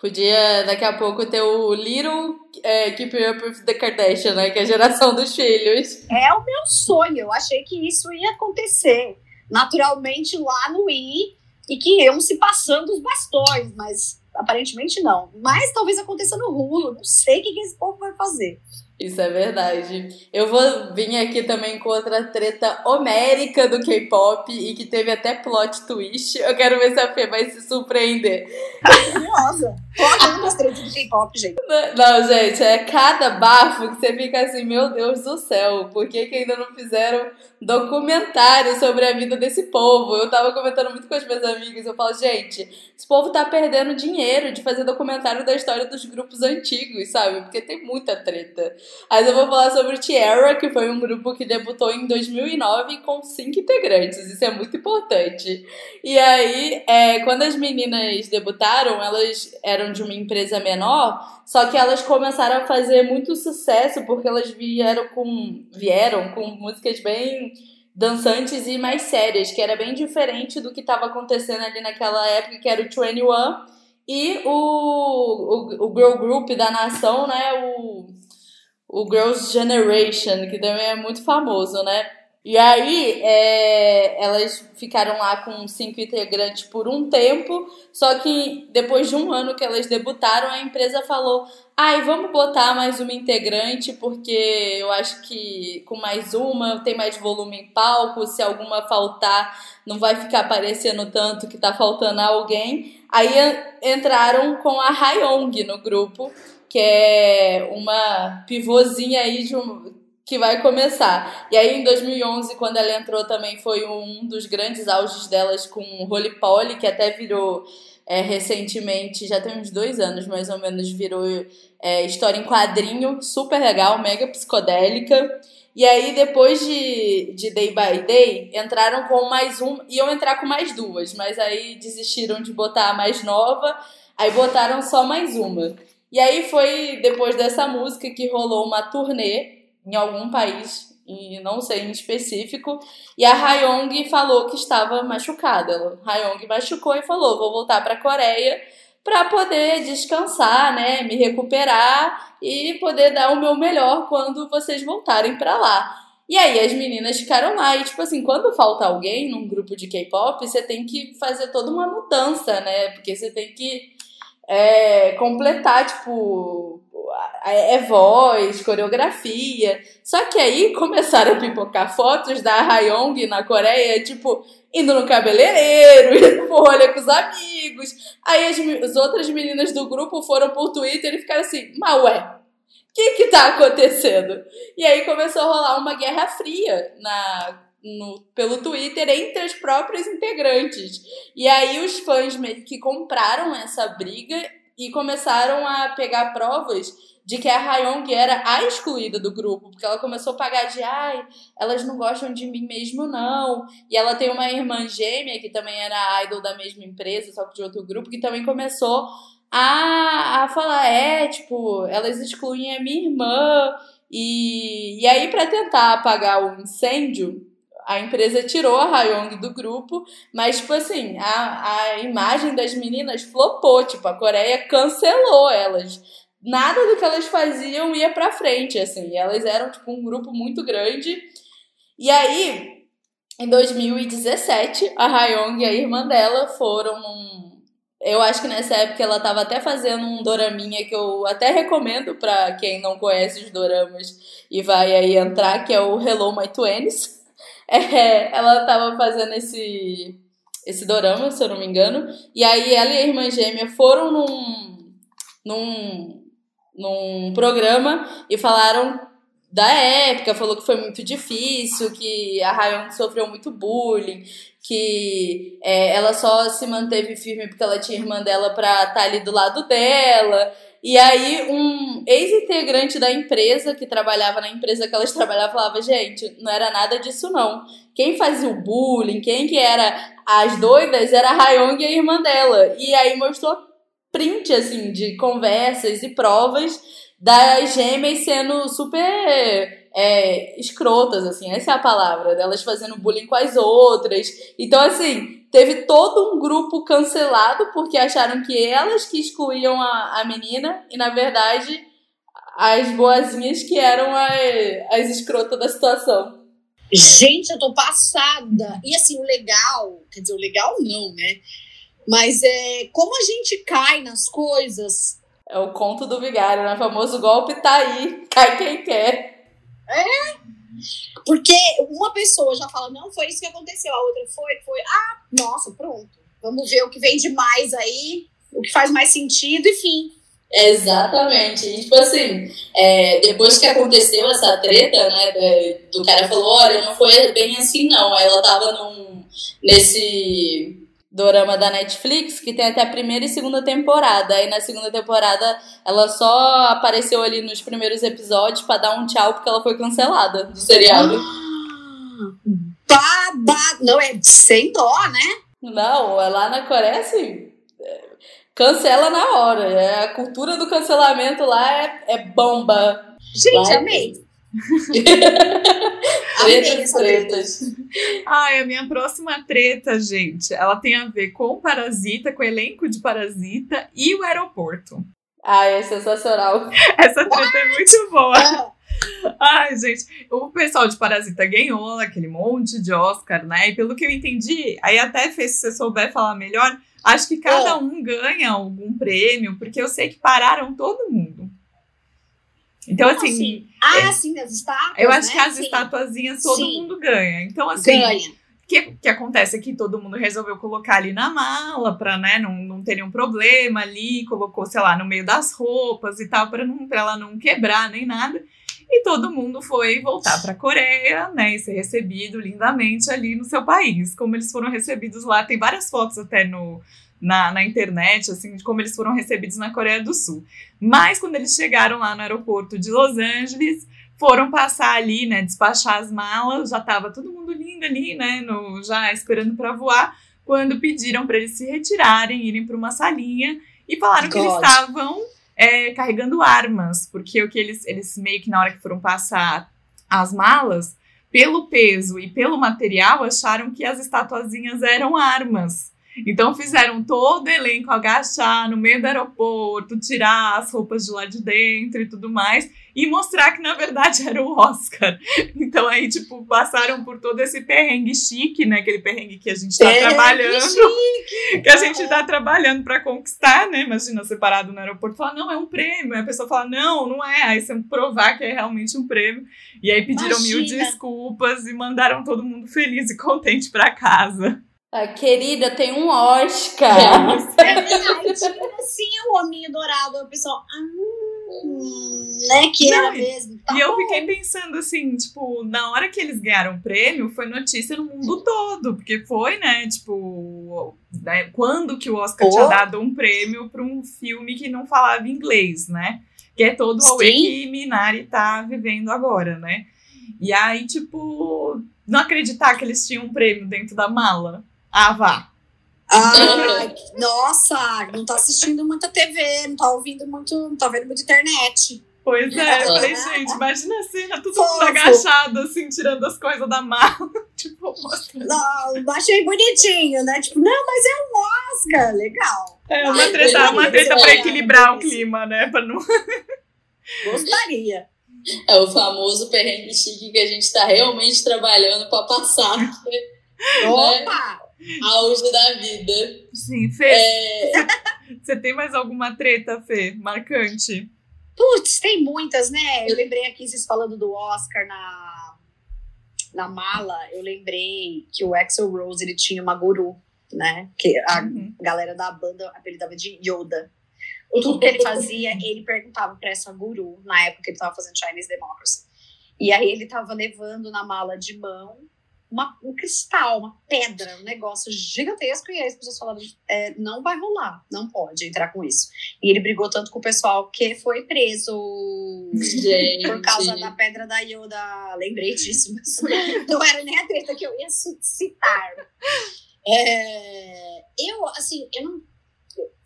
Podia daqui a pouco ter o Little é, Keep Up with the Kardashian, né? Que é a geração dos filhos. É o meu sonho. Eu achei que isso ia acontecer naturalmente lá no I e que iam se passando os bastões, mas aparentemente não. Mas talvez aconteça no Hulu. Não sei o que esse povo vai fazer. Isso é verdade. Eu vou vir aqui também com outra treta homérica do K-pop e que teve até plot twist. Eu quero ver se a Fê vai se surpreender. Curiosa. Tô amando as tretas do K-pop, gente. Não, não, gente, é cada bafo que você fica assim, meu Deus do céu, por que, que ainda não fizeram documentário sobre a vida desse povo? Eu tava comentando muito com as minhas amigas, eu falo, gente, esse povo tá perdendo dinheiro de fazer documentário da história dos grupos antigos, sabe? Porque tem muita treta. Mas eu vou falar sobre o Tierra, que foi um grupo que debutou em 2009 com cinco integrantes. Isso é muito importante. E aí, é, quando as meninas debutaram, elas eram de uma empresa menor, só que elas começaram a fazer muito sucesso porque elas vieram com, vieram com músicas bem dançantes e mais sérias, que era bem diferente do que estava acontecendo ali naquela época, que era o 21 e o, o, o girl group da nação, né, o o Girls' Generation, que também é muito famoso, né? E aí, é, elas ficaram lá com cinco integrantes por um tempo, só que depois de um ano que elas debutaram, a empresa falou: ai, vamos botar mais uma integrante, porque eu acho que com mais uma tem mais volume em palco, se alguma faltar, não vai ficar aparecendo tanto que tá faltando alguém. Aí entraram com a Hyong no grupo que é uma pivôzinha aí de um, que vai começar. E aí em 2011, quando ela entrou, também foi um dos grandes auges delas com Holy Polly, que até virou é, recentemente, já tem uns dois anos mais ou menos, virou é, história em quadrinho, super legal, mega psicodélica. E aí, depois de, de Day by Day, entraram com mais um. Iam entrar com mais duas, mas aí desistiram de botar a mais nova, aí botaram só mais uma. E aí foi depois dessa música que rolou uma turnê em algum país, e não sei em específico, e a Hyong falou que estava machucada. A machucou e falou: "Vou voltar para a Coreia para poder descansar, né, me recuperar e poder dar o meu melhor quando vocês voltarem para lá". E aí as meninas ficaram lá e tipo assim, quando falta alguém num grupo de K-pop, você tem que fazer toda uma mudança, né? Porque você tem que é, completar, tipo, é voz, coreografia. Só que aí começaram a pipocar fotos da Hayong na Coreia, tipo, indo no cabeleireiro, indo no rolê com os amigos. Aí as, as, outras meninas do grupo foram por Twitter e ficaram assim, mas ué, o que que tá acontecendo? E aí começou a rolar uma guerra fria na no, pelo Twitter entre os próprios integrantes. E aí os fãs meio que compraram essa briga e começaram a pegar provas de que a Hyong era a excluída do grupo, porque ela começou a pagar de ai, elas não gostam de mim mesmo não. E ela tem uma irmã gêmea que também era idol da mesma empresa, só que de outro grupo, que também começou a, a falar, é, tipo, elas excluem a minha irmã. E, e aí, para tentar apagar o incêndio, a empresa tirou a Hayong do grupo, mas, tipo assim, a, a imagem das meninas flopou, tipo, a Coreia cancelou elas. Nada do que elas faziam ia pra frente, assim. Elas eram, tipo, um grupo muito grande. E aí, em 2017, a Hayong e a irmã dela foram. Eu acho que nessa época ela tava até fazendo um doraminha que eu até recomendo para quem não conhece os doramas e vai aí entrar, que é o Hello My Twenties é, ela tava fazendo esse, esse dorama, se eu não me engano. E aí ela e a irmã gêmea foram num, num, num programa e falaram da época, falou que foi muito difícil, que a Rayon sofreu muito bullying, que é, ela só se manteve firme porque ela tinha irmã dela pra estar tá ali do lado dela. E aí, um ex-integrante da empresa, que trabalhava na empresa que elas trabalhavam, falava: gente, não era nada disso, não. Quem fazia o bullying, quem que era as doidas, era a Hayong e a irmã dela. E aí mostrou print, assim, de conversas e provas das gêmeas sendo super é, escrotas, assim, essa é a palavra, delas fazendo bullying com as outras. Então, assim, teve todo um grupo cancelado porque acharam que elas que excluíam a, a menina e, na verdade, as boazinhas que eram as, as escrotas da situação. Gente, eu tô passada. E assim, o legal, quer dizer, o legal não, né? Mas é como a gente cai nas coisas. É o conto do vigário, né? O famoso golpe tá aí, cai quem quer. É, porque uma pessoa já fala, não, foi isso que aconteceu, a outra foi, foi. Ah, nossa, pronto. Vamos ver o que vem de mais aí, o que faz mais sentido, enfim. Exatamente. E, tipo assim, é, depois que aconteceu essa treta, né, do cara falou, olha, não foi bem assim não. Ela tava num, nesse dorama da Netflix, que tem até a primeira e segunda temporada. Aí na segunda temporada ela só apareceu ali nos primeiros episódios para dar um tchau porque ela foi cancelada do seriado. Babado! Não, é sem dó, né? Não, é lá na Coreia, assim, cancela na hora. É, a cultura do cancelamento lá é, é bomba. Gente, lá amei. tretas, tretas. Ai, a minha próxima treta, gente, ela tem a ver com Parasita, com o elenco de Parasita e o aeroporto. Ai, é sensacional. Essa treta é muito boa. Ai, gente, o pessoal de Parasita ganhou aquele monte de Oscar, né? E pelo que eu entendi, aí até fez, se você souber falar melhor, acho que cada é. um ganha algum prêmio, porque eu sei que pararam todo mundo. Então, assim, assim. Ah, é, sim, as estátuas. Eu acho né? que as sim. estatuazinhas todo sim. mundo ganha. Então, assim. Ganha. O que, que acontece é que todo mundo resolveu colocar ali na mala pra, né, não, não ter nenhum problema ali, colocou, sei lá, no meio das roupas e tal, pra, não, pra ela não quebrar nem nada. E todo mundo foi voltar pra Coreia, né, e ser recebido lindamente ali no seu país. Como eles foram recebidos lá, tem várias fotos até no, na, na internet, assim, de como eles foram recebidos na Coreia do Sul. Mas quando eles chegaram lá no aeroporto de Los Angeles, foram passar ali, né, despachar as malas, já estava todo mundo lindo ali, né, no, já esperando para voar, quando pediram para eles se retirarem, irem para uma salinha e falaram God. que eles estavam é, carregando armas, porque o que eles, eles meio que na hora que foram passar as malas, pelo peso e pelo material, acharam que as estatuazinhas eram armas. Então fizeram todo o elenco agachar no meio do aeroporto, tirar as roupas de lá de dentro e tudo mais, e mostrar que na verdade era o Oscar. Então aí, tipo, passaram por todo esse perrengue chique, né? Aquele perrengue que a gente tá perrengue trabalhando. Chique. Que a gente tá trabalhando para conquistar, né? Imagina separado no aeroporto falar, não, é um prêmio. Aí a pessoa fala, não, não é. Aí você provar que é realmente um prêmio. E aí pediram Imagina. mil desculpas e mandaram todo mundo feliz e contente para casa. Ah, querida, tem um Oscar. É verdade. assim o hominho dourado. O pessoal. Hum, né? Que era mesmo. Tá e eu fiquei pensando assim, tipo, na hora que eles ganharam o prêmio, foi notícia no mundo todo. Porque foi, né? Tipo, né, quando que o Oscar oh. tinha dado um prêmio para um filme que não falava inglês, né? Que é todo o que Minari tá vivendo agora, né? E aí, tipo, não acreditar que eles tinham um prêmio dentro da mala. Ah, vá. Ah, nossa, não tá assistindo muita TV, não tá ouvindo muito, não tá vendo muita internet. Pois é, eu falei, gente, imagina a cena, todo mundo agachado, assim, tirando as coisas da mala. tipo, mostrando. Não, achei bonitinho, né? Tipo, não, mas é um Oscar, legal. É, uma Ai, treta, uma treta pra equilibrar o clima, né? Pra não... Gostaria. É o famoso perrengue chique que a gente tá realmente trabalhando pra passar. Opa! Né? Auge da vida. Sim, Fê. É... Você tem mais alguma treta, Fê, marcante? Putz, tem muitas, né? Eu lembrei aqui, vocês falando do Oscar na, na mala, eu lembrei que o Axel Rose, ele tinha uma guru, né? Que a uhum. galera da banda apelidava de Yoda. Tudo que ele fazia, ele perguntava para essa guru, na época que ele tava fazendo Chinese Democracy. E aí ele tava levando na mala de mão uma, um cristal, uma pedra, um negócio gigantesco, e aí as pessoas falaram, é, não vai rolar, não pode entrar com isso. E ele brigou tanto com o pessoal que foi preso Gente. por causa da pedra da Yoda. Lembrei disso, mas não era nem a treta que eu ia citar. É, eu, assim, eu não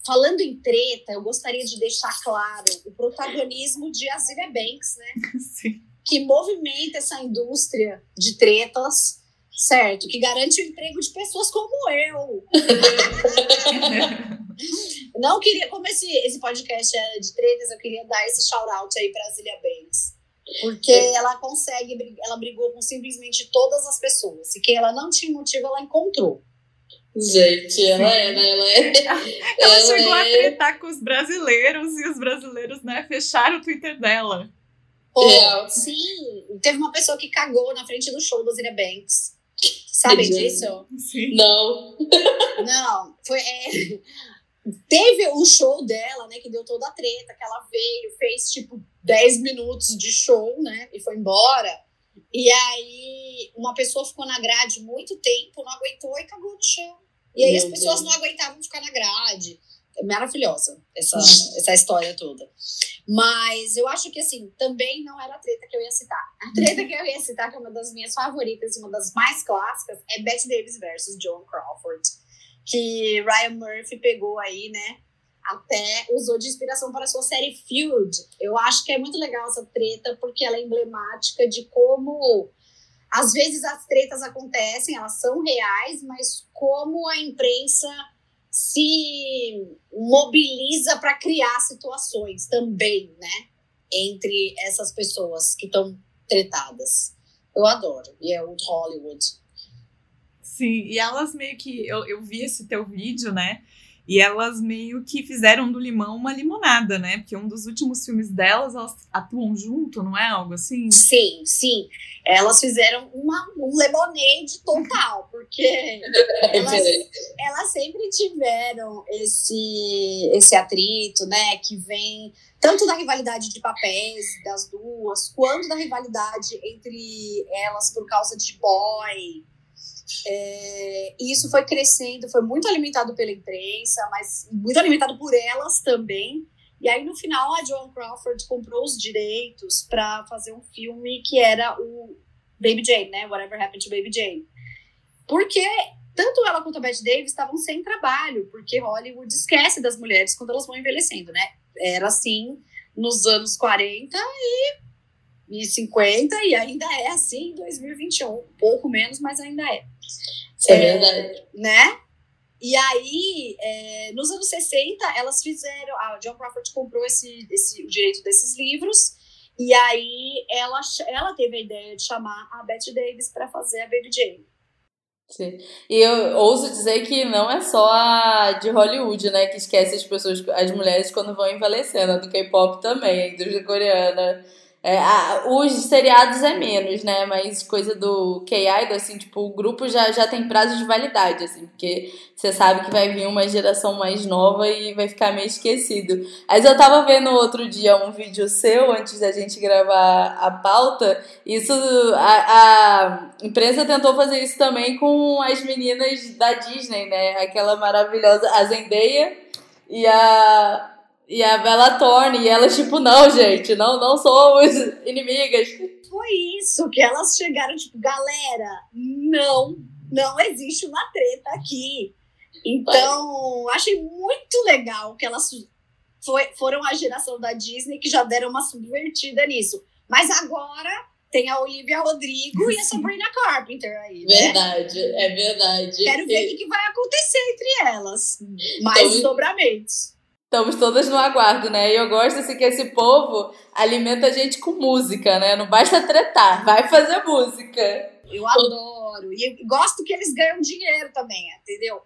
falando em treta, eu gostaria de deixar claro o protagonismo de Azilia Banks, né? Sim. Que movimenta essa indústria de tretas, certo? Que garante o emprego de pessoas como eu. Não queria, como esse, esse podcast é de tretas, eu queria dar esse shout-out aí para Azilia Banks. Porque ela consegue, ela brigou com simplesmente todas as pessoas. E quem ela não tinha motivo, ela encontrou. Gente, ela é, né? Ela é. Ela, ela chegou é... a tretar com os brasileiros e os brasileiros, né, fecharam o Twitter dela. Pô, é. sim. Teve uma pessoa que cagou na frente do show da Zira Banks. Sabem disso? Sim. Não. Não, foi. É... Teve o show dela, né, que deu toda a treta, que ela veio, fez tipo 10 minutos de show, né, e foi embora. E aí, uma pessoa ficou na grade muito tempo, não aguentou e cagou no chão. E aí, Meu as pessoas Deus. não aguentavam ficar na grade. É maravilhosa essa, essa história toda. Mas eu acho que, assim, também não era a treta que eu ia citar. A treta que eu ia citar, que é uma das minhas favoritas e uma das mais clássicas, é Bette Davis versus Joan Crawford. Que Ryan Murphy pegou aí, né? até usou de inspiração para a sua série Feud. Eu acho que é muito legal essa treta, porque ela é emblemática de como às vezes as tretas acontecem, elas são reais, mas como a imprensa se mobiliza para criar situações também, né? Entre essas pessoas que estão tretadas. Eu adoro. E é o Hollywood. Sim, e elas meio que. Eu, eu vi esse teu vídeo, né? E elas meio que fizeram do limão uma limonada, né? Porque um dos últimos filmes delas, elas atuam junto, não é algo assim? Sim, sim. Elas fizeram uma, um lemonade total, porque elas, elas sempre tiveram esse, esse atrito, né? Que vem tanto da rivalidade de papéis das duas, quanto da rivalidade entre elas por causa de boy é, e isso foi crescendo, foi muito alimentado pela imprensa, mas muito alimentado por elas também. E aí, no final, a Joan Crawford comprou os direitos para fazer um filme que era o Baby Jane, né? Whatever Happened to Baby Jane. Porque tanto ela quanto a Bette Davis estavam sem trabalho, porque Hollywood esquece das mulheres quando elas vão envelhecendo, né? Era assim nos anos 40 e e 50 e ainda é assim em 2021. Um pouco menos, mas ainda é. Isso é, verdade. Né? E aí, é, nos anos 60, elas fizeram. A John Crawford comprou esse, esse, o direito desses livros. E aí, ela, ela teve a ideia de chamar a Bette Davis para fazer a Baby Jane. Sim. E eu ouso dizer que não é só a de Hollywood, né, que esquece as pessoas, as mulheres quando vão envelhecendo, a do K-pop também, a indústria coreana é, a, os seriados é menos, né? Mas coisa do K-Idol, assim, tipo, o grupo já, já tem prazo de validade, assim, porque você sabe que vai vir uma geração mais nova e vai ficar meio esquecido. Mas eu tava vendo outro dia um vídeo seu, antes da gente gravar a pauta, isso, a, a imprensa tentou fazer isso também com as meninas da Disney, né? Aquela maravilhosa, a Zendaya e a e a Bella Thorne, e elas, tipo, não, gente, não, não somos inimigas. Foi isso que elas chegaram, tipo, galera, não, não existe uma treta aqui. Então, achei muito legal que elas foi, foram a geração da Disney que já deram uma subvertida nisso. Mas agora tem a Olivia Rodrigo e a Sabrina Carpenter aí, né? Verdade, é verdade. Quero ver o que vai acontecer entre elas. Mais então, dobramentos. Estamos todas no aguardo, né? E eu gosto assim que esse povo alimenta a gente com música, né? Não basta tretar, vai fazer música. Eu adoro. E gosto que eles ganham dinheiro também, entendeu?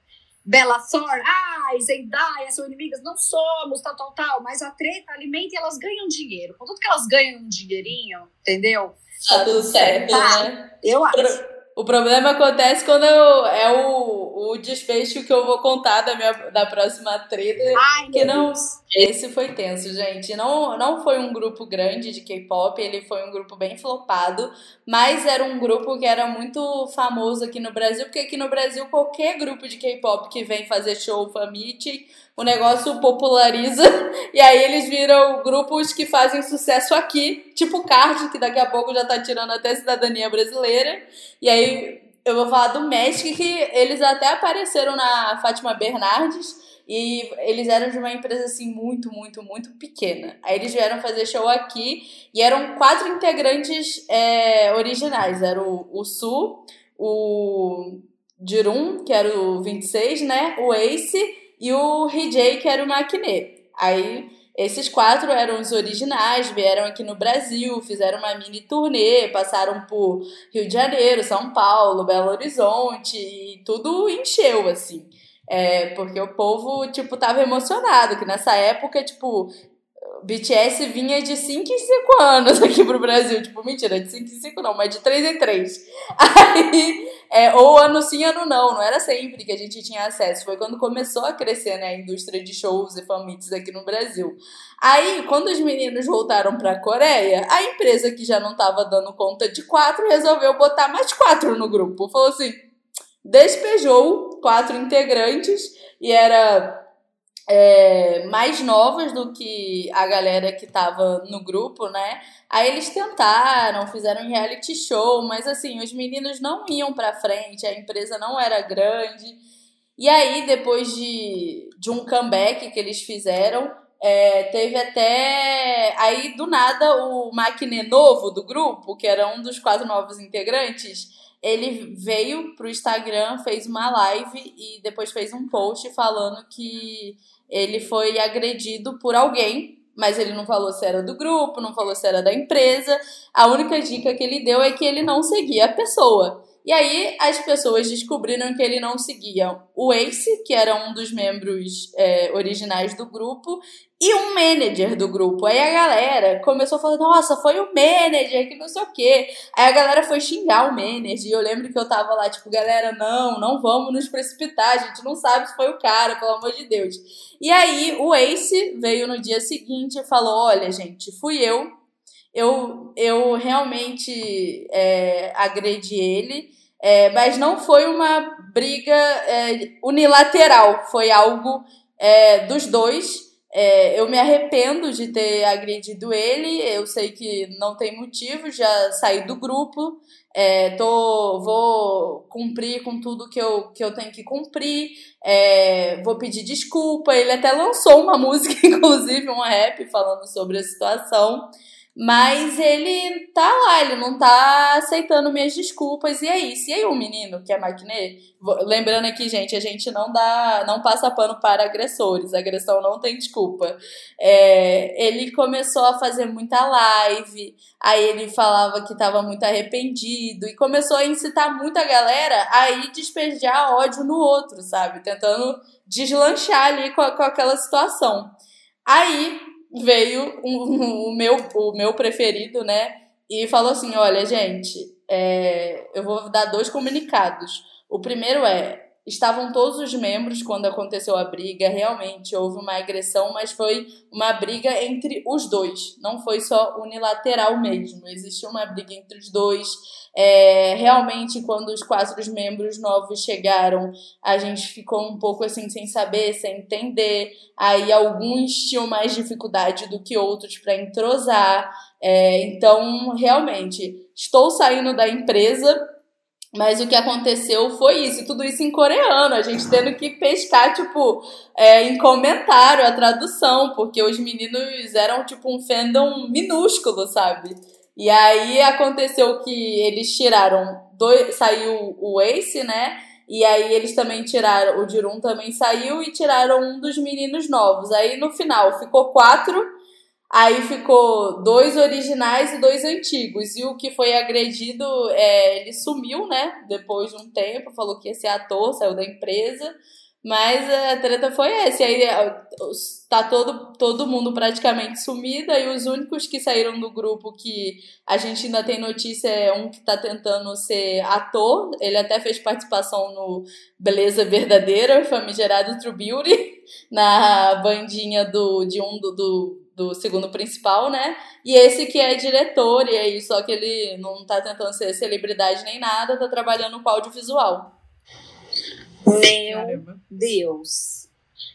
Bela Thor, ai, Zendaya, são inimigas, não somos, tal, tal, tal. Mas a treta alimenta e elas ganham dinheiro. Contanto que elas ganham um dinheirinho, entendeu? Tá tudo certo, tá. né? Eu acho. O problema acontece quando é o o desfecho que eu vou contar da, minha, da próxima treta. Ai, que não, Deus. esse foi tenso, gente. Não, não foi um grupo grande de K-pop, ele foi um grupo bem flopado, mas era um grupo que era muito famoso aqui no Brasil, porque aqui no Brasil qualquer grupo de K-pop que vem fazer show, fan meeting, o negócio populariza e aí eles viram grupos que fazem sucesso aqui, tipo o Card, que daqui a pouco já tá tirando até cidadania brasileira. E aí eu vou falar do Magic, que eles até apareceram na Fátima Bernardes e eles eram de uma empresa assim muito, muito, muito pequena. Aí eles vieram fazer show aqui e eram quatro integrantes é, originais. Era o, o o Jirum, que era o 26, né? O Ace e o Rijay, que era o Maquinê. Aí esses quatro eram os originais, vieram aqui no Brasil, fizeram uma mini turnê, passaram por Rio de Janeiro, São Paulo, Belo Horizonte, e tudo encheu, assim. É, porque o povo, tipo, tava emocionado, que nessa época, tipo, BTS vinha de 5 em 5 anos aqui pro Brasil. Tipo, mentira, de 5 em 5 não, mas de 3 em 3. Aí, é, ou ano sim, ano não. Não era sempre que a gente tinha acesso. Foi quando começou a crescer, né, a indústria de shows e fanmeets aqui no Brasil. Aí, quando os meninos voltaram pra Coreia, a empresa que já não tava dando conta de quatro resolveu botar mais quatro no grupo. Falou assim, despejou quatro integrantes e era é, mais novas do que a galera que tava no grupo, né? Aí eles tentaram, fizeram um reality show, mas assim, os meninos não iam pra frente, a empresa não era grande. E aí, depois de, de um comeback que eles fizeram, é, teve até. Aí, do nada, o Maquiné novo do grupo, que era um dos quatro novos integrantes, ele veio pro Instagram, fez uma live e depois fez um post falando que ele foi agredido por alguém, mas ele não falou se era do grupo, não falou se era da empresa. A única dica que ele deu é que ele não seguia a pessoa. E aí as pessoas descobriram que ele não seguia o Ace, que era um dos membros é, originais do grupo, e um manager do grupo. Aí a galera começou a falar: nossa, foi o manager, que não sei o quê. Aí a galera foi xingar o manager. E eu lembro que eu tava lá, tipo, galera, não, não vamos nos precipitar, a gente não sabe se foi o cara, pelo amor de Deus. E aí o Ace veio no dia seguinte e falou: olha, gente, fui eu eu, eu realmente é, agredi ele, é, mas não foi uma briga é, unilateral, foi algo é, dos dois. É, eu me arrependo de ter agredido ele, eu sei que não tem motivo, já saí do grupo, é, tô, vou cumprir com tudo que eu, que eu tenho que cumprir, é, vou pedir desculpa. Ele até lançou uma música, inclusive, um rap falando sobre a situação. Mas ele tá lá, ele não tá aceitando minhas desculpas. E é isso. E aí o menino, que é maquinê, lembrando aqui, gente, a gente não dá, não passa pano para agressores. A agressão não tem desculpa. É, ele começou a fazer muita live, aí ele falava que tava muito arrependido e começou a incitar muita galera a ir despejar ódio no outro, sabe? Tentando deslanchar ali com, com aquela situação. Aí veio o, meu, o meu preferido, né? E falou assim: olha, gente, é, eu vou dar dois comunicados. O primeiro é: estavam todos os membros quando aconteceu a briga, realmente houve uma agressão, mas foi uma briga entre os dois, não foi só unilateral mesmo, existiu uma briga entre os dois. É, realmente, quando os quatro membros novos chegaram, a gente ficou um pouco assim sem saber, sem entender. Aí alguns tinham mais dificuldade do que outros para entrosar. É, então, realmente, estou saindo da empresa mas o que aconteceu foi isso, tudo isso em coreano, a gente tendo que pescar, tipo, é, em comentário a tradução, porque os meninos eram, tipo, um fandom minúsculo, sabe? E aí aconteceu que eles tiraram, dois, saiu o Ace, né? E aí eles também tiraram, o Jirum também saiu e tiraram um dos meninos novos. Aí no final ficou quatro Aí ficou dois originais e dois antigos. E o que foi agredido, é, ele sumiu, né? Depois de um tempo, falou que ia ser ator, saiu da empresa. Mas a treta foi essa. E aí é, tá todo, todo mundo praticamente sumido. E os únicos que saíram do grupo que a gente ainda tem notícia é um que tá tentando ser ator. Ele até fez participação no Beleza Verdadeira, famigerado True Beauty, na bandinha do, de um do, do, do segundo principal, né? E esse que é diretor, e aí, só que ele não tá tentando ser celebridade nem nada, tá trabalhando com audiovisual. Meu. Deus.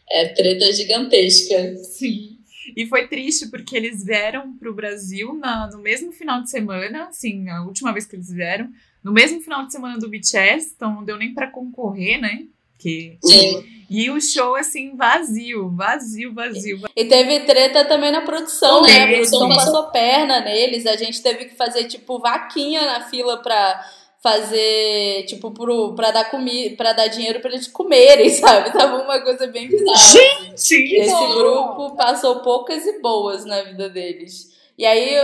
É treta gigantesca. Sim. E foi triste porque eles vieram pro Brasil na- no mesmo final de semana, assim, a última vez que eles vieram, no mesmo final de semana do BTS, então não deu nem pra concorrer, né? Que... Sim. E o show, assim, vazio, vazio, vazio. E teve treta também na produção, né? A produção passou perna neles. A gente teve que fazer, tipo, vaquinha na fila pra fazer, tipo, pro, pra, dar comi pra dar dinheiro pra eles comerem, sabe? Tava uma coisa bem bizarra. Gente! Esse bom. grupo passou poucas e boas na vida deles. E aí,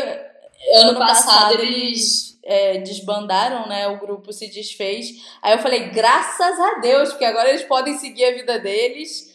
Ano passado eles. é, desbandaram, né? O grupo se desfez. Aí eu falei, graças a Deus, porque agora eles podem seguir a vida deles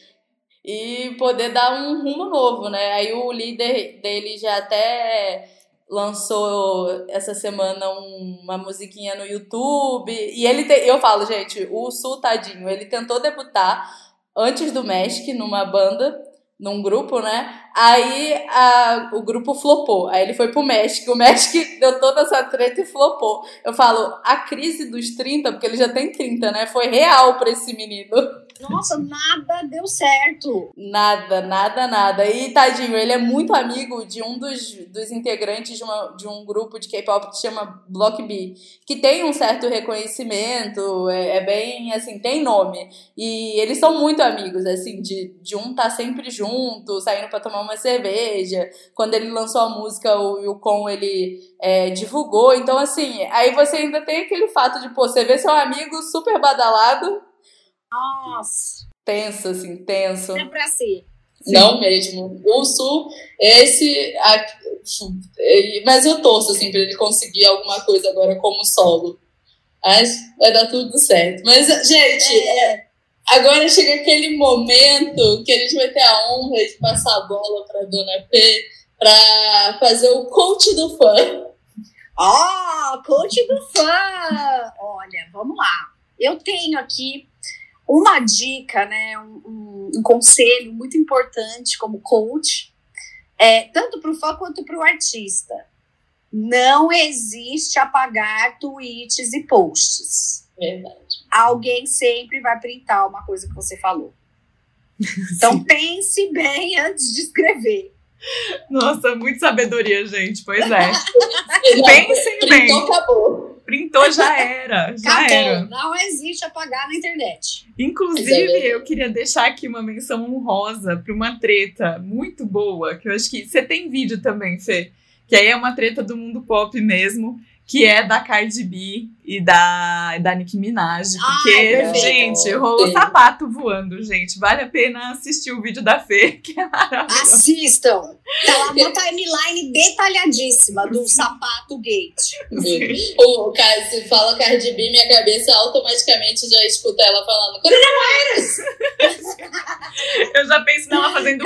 e poder dar um rumo novo, né? Aí o líder dele já até lançou essa semana um- uma musiquinha no YouTube. E ele te- eu falo, gente, o Sul, tadinho, ele tentou debutar antes do Magic numa banda, num grupo, né? Aí a- o grupo flopou. Aí ele foi pro Magic. O Magic deu toda essa treta e flopou. Eu falo, a crise dos 30, porque ele já tem 30, né? Foi real pra esse menino. Nossa, nada deu certo. Nada, nada, nada. E tadinho, ele é muito amigo de um dos, dos integrantes de, uma- de um grupo de K-pop que se chama Block B, que tem um certo reconhecimento, é, é bem assim, tem nome. E eles são muito amigos, assim, de, de um tá sempre junto, saindo pra tomar uma cerveja. Quando ele lançou a música, o Yukon ele é, divulgou. Então, assim, aí você ainda tem aquele fato de, pô, você vê seu amigo super badalado, Nossa, tenso, assim, tenso. é pra ser. Não mesmo. O Sul, esse. a- ele- mas eu torço, assim, pra ele conseguir alguma coisa agora como solo. Mas vai dar tudo certo. Mas, gente, é, agora chega aquele momento que a gente vai ter a honra de passar a bola pra Dona P pra fazer o coach do fã. Ó, coach do fã! Olha, vamos lá. Eu tenho aqui uma dica, né? Um, um- um conselho muito importante como coach, é, tanto para o fã quanto para o artista. Não existe apagar tweets e posts. Verdade. Alguém sempre vai printar uma coisa que você falou. Então pense bem antes de escrever. Nossa, muita sabedoria, gente. Pois é. Pensem bem. Printou, acabou. Printou, já era. Já Acabou. era. Não existe apagar na internet. Inclusive, eu queria deixar aqui uma menção honrosa para uma treta muito boa, que eu acho que você tem vídeo também, Fê. Que aí é uma treta do mundo pop mesmo, que é da Cardi B e da, da Nicki Minaj. Porque, perfeito. gente, rolou Sim. sapato voando, gente. Vale a pena assistir o vídeo da Fê, que é maravilhoso. Assistam. Tá lá uma timeline detalhadíssima do sapato gate. O, cara, se fala Cardi B, minha cabeça automaticamente já escuta ela falando coronavírus. Eu já penso nela fazendo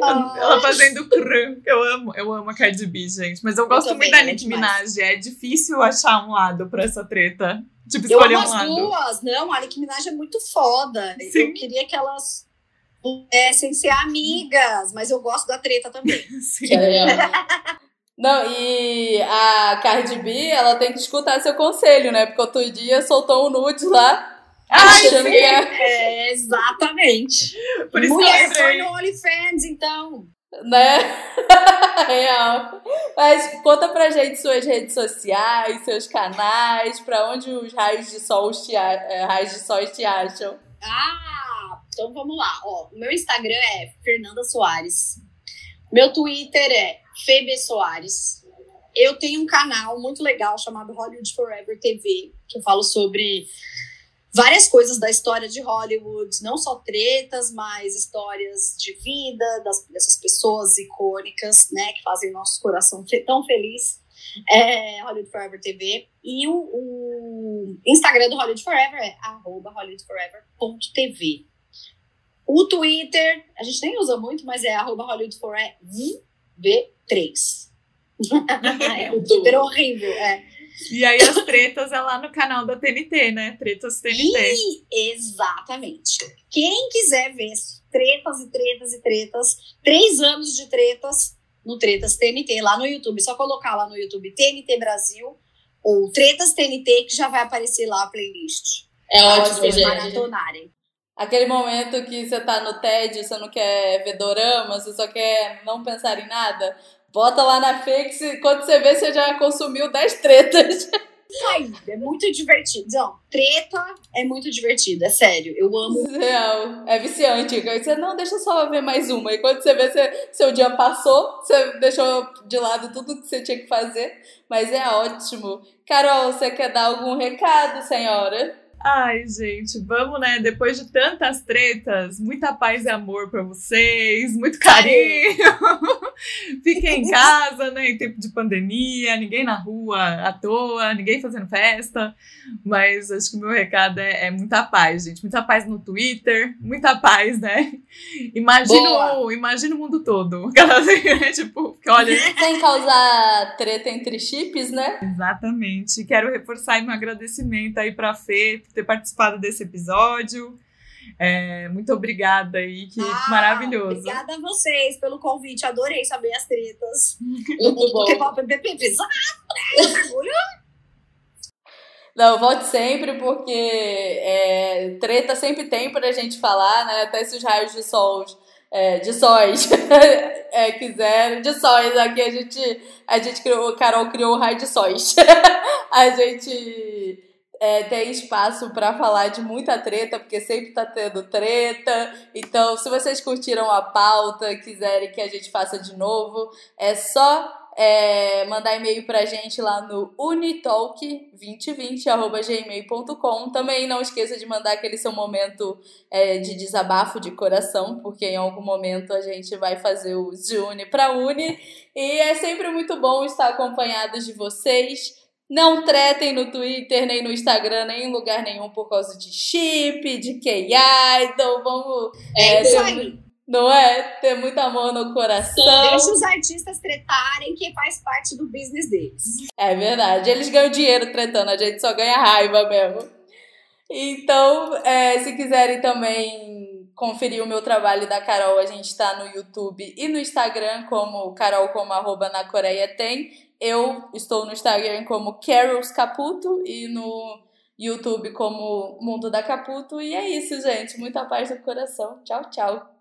Ela fazendo crã. Eu amo, eu amo a Cardi B, gente. Mas eu gosto também, muito da é Nicki. Minaj. É difícil achar um lado pra essa treta. Tipo, Eu escolher amo um as lado. duas. Não, a Nicki Minaj é muito foda. Sim. Eu queria que elas pudessem ser amigas, mas eu gosto da treta também. Sim. É. Não, e a Cardi B, ela tem que escutar seu conselho, né? Porque outro dia soltou um nude lá, Ai, achando que é, É, exatamente. por isso que eu Mulher, foi lembrei. no OnlyFans, então. né? Real. Mas conta pra gente suas redes sociais, seus canais, pra onde os raios de sol te, a- eh, raios de sol te acham. Ah, então vamos lá. Ó, meu Instagram é Fernanda Soares. Meu Twitter é Febe Soares. Eu tenho um canal muito legal chamado Hollywood Forever TV, que eu falo sobre várias coisas da história de Hollywood, não só tretas, mas histórias de vida das, dessas pessoas icônicas, né, que fazem nosso coração tão feliz. É Hollywood Forever TV. E o, o Instagram do Hollywood Forever é hollywoodforever.tv. O Twitter, a gente nem usa muito, mas é hollywoodforever3. é um Twitter horrível, é. E aí as tretas é lá no canal da TNT, né? Tretas TNT. E, exatamente. Quem quiser ver tretas e tretas e tretas, três anos de tretas no Tretas TNT, lá no YouTube. Só colocar lá no YouTube TNT Brasil ou Tretas TNT que já vai aparecer lá a playlist. É ótimo, vocês gente. maratonarem. Aquele momento que você tá no TED, você não quer ver dorama, você só quer não pensar em nada, bota lá na Fix e quando você vê, você já consumiu 10 tretas. Ai, é muito divertido. Não, treta é muito divertido, é sério. Eu amo. Real. É viciante. Você, não, deixa eu só ver mais uma. E quando você vê, você, seu dia passou, você deixou de lado tudo que você tinha que fazer. Mas é ótimo. Carol, você quer dar algum recado, senhora? Ai, gente, vamos, né? Depois de tantas tretas, muita paz e amor pra vocês, muito carinho. Fiquem em casa, né? Em tempo de pandemia, ninguém na rua à toa, ninguém fazendo festa. Mas acho que o meu recado é, é muita paz, gente. Muita paz no Twitter, muita paz, né? Imagina, o, imagina o mundo todo. tipo, que olha. Sem causar treta entre chips, né? Exatamente. Quero reforçar meu agradecimento aí pra Fê por ter participado desse episódio. É, muito obrigada aí, que Ah, maravilhoso. Obrigada a vocês pelo convite, adorei saber as tretas. Muito bom. Porque né? Não, volte sempre, porque é, treta sempre tem pra gente falar, né? Até se os raios de sol, é, de sóis, é, quiserem, de sóis, aqui a gente, a gente criou, Carol criou o raio de sóis. a gente é, tem espaço pra falar de muita treta, porque sempre tá tendo treta. Então, se vocês curtiram a pauta, quiserem que a gente faça de novo, é só é, mandar e-mail pra gente lá no unitalk2020.gmail.com. Também não esqueça de mandar aquele seu momento é, de desabafo de coração, porque em algum momento a gente vai fazer o de Uni pra Uni. E é sempre muito bom estar acompanhados de vocês. Não tretem no Twitter, nem no Instagram, nem em lugar nenhum por causa de chip, de KI. Então vamos. É isso ter aí. Não é? Ter muito amor no coração. Deixa os artistas tretarem, que faz parte do business deles. É verdade. Eles ganham dinheiro tretando, a gente só ganha raiva mesmo. Então, é, se quiserem também conferir o meu trabalho da Carol, a gente está no YouTube e no Instagram como Carol como arroba na Coreia tem. Eu estou no Instagram como Carols Caputo e no YouTube como Mundo da Caputo. E é isso, gente. Muita paz no coração. Tchau, tchau.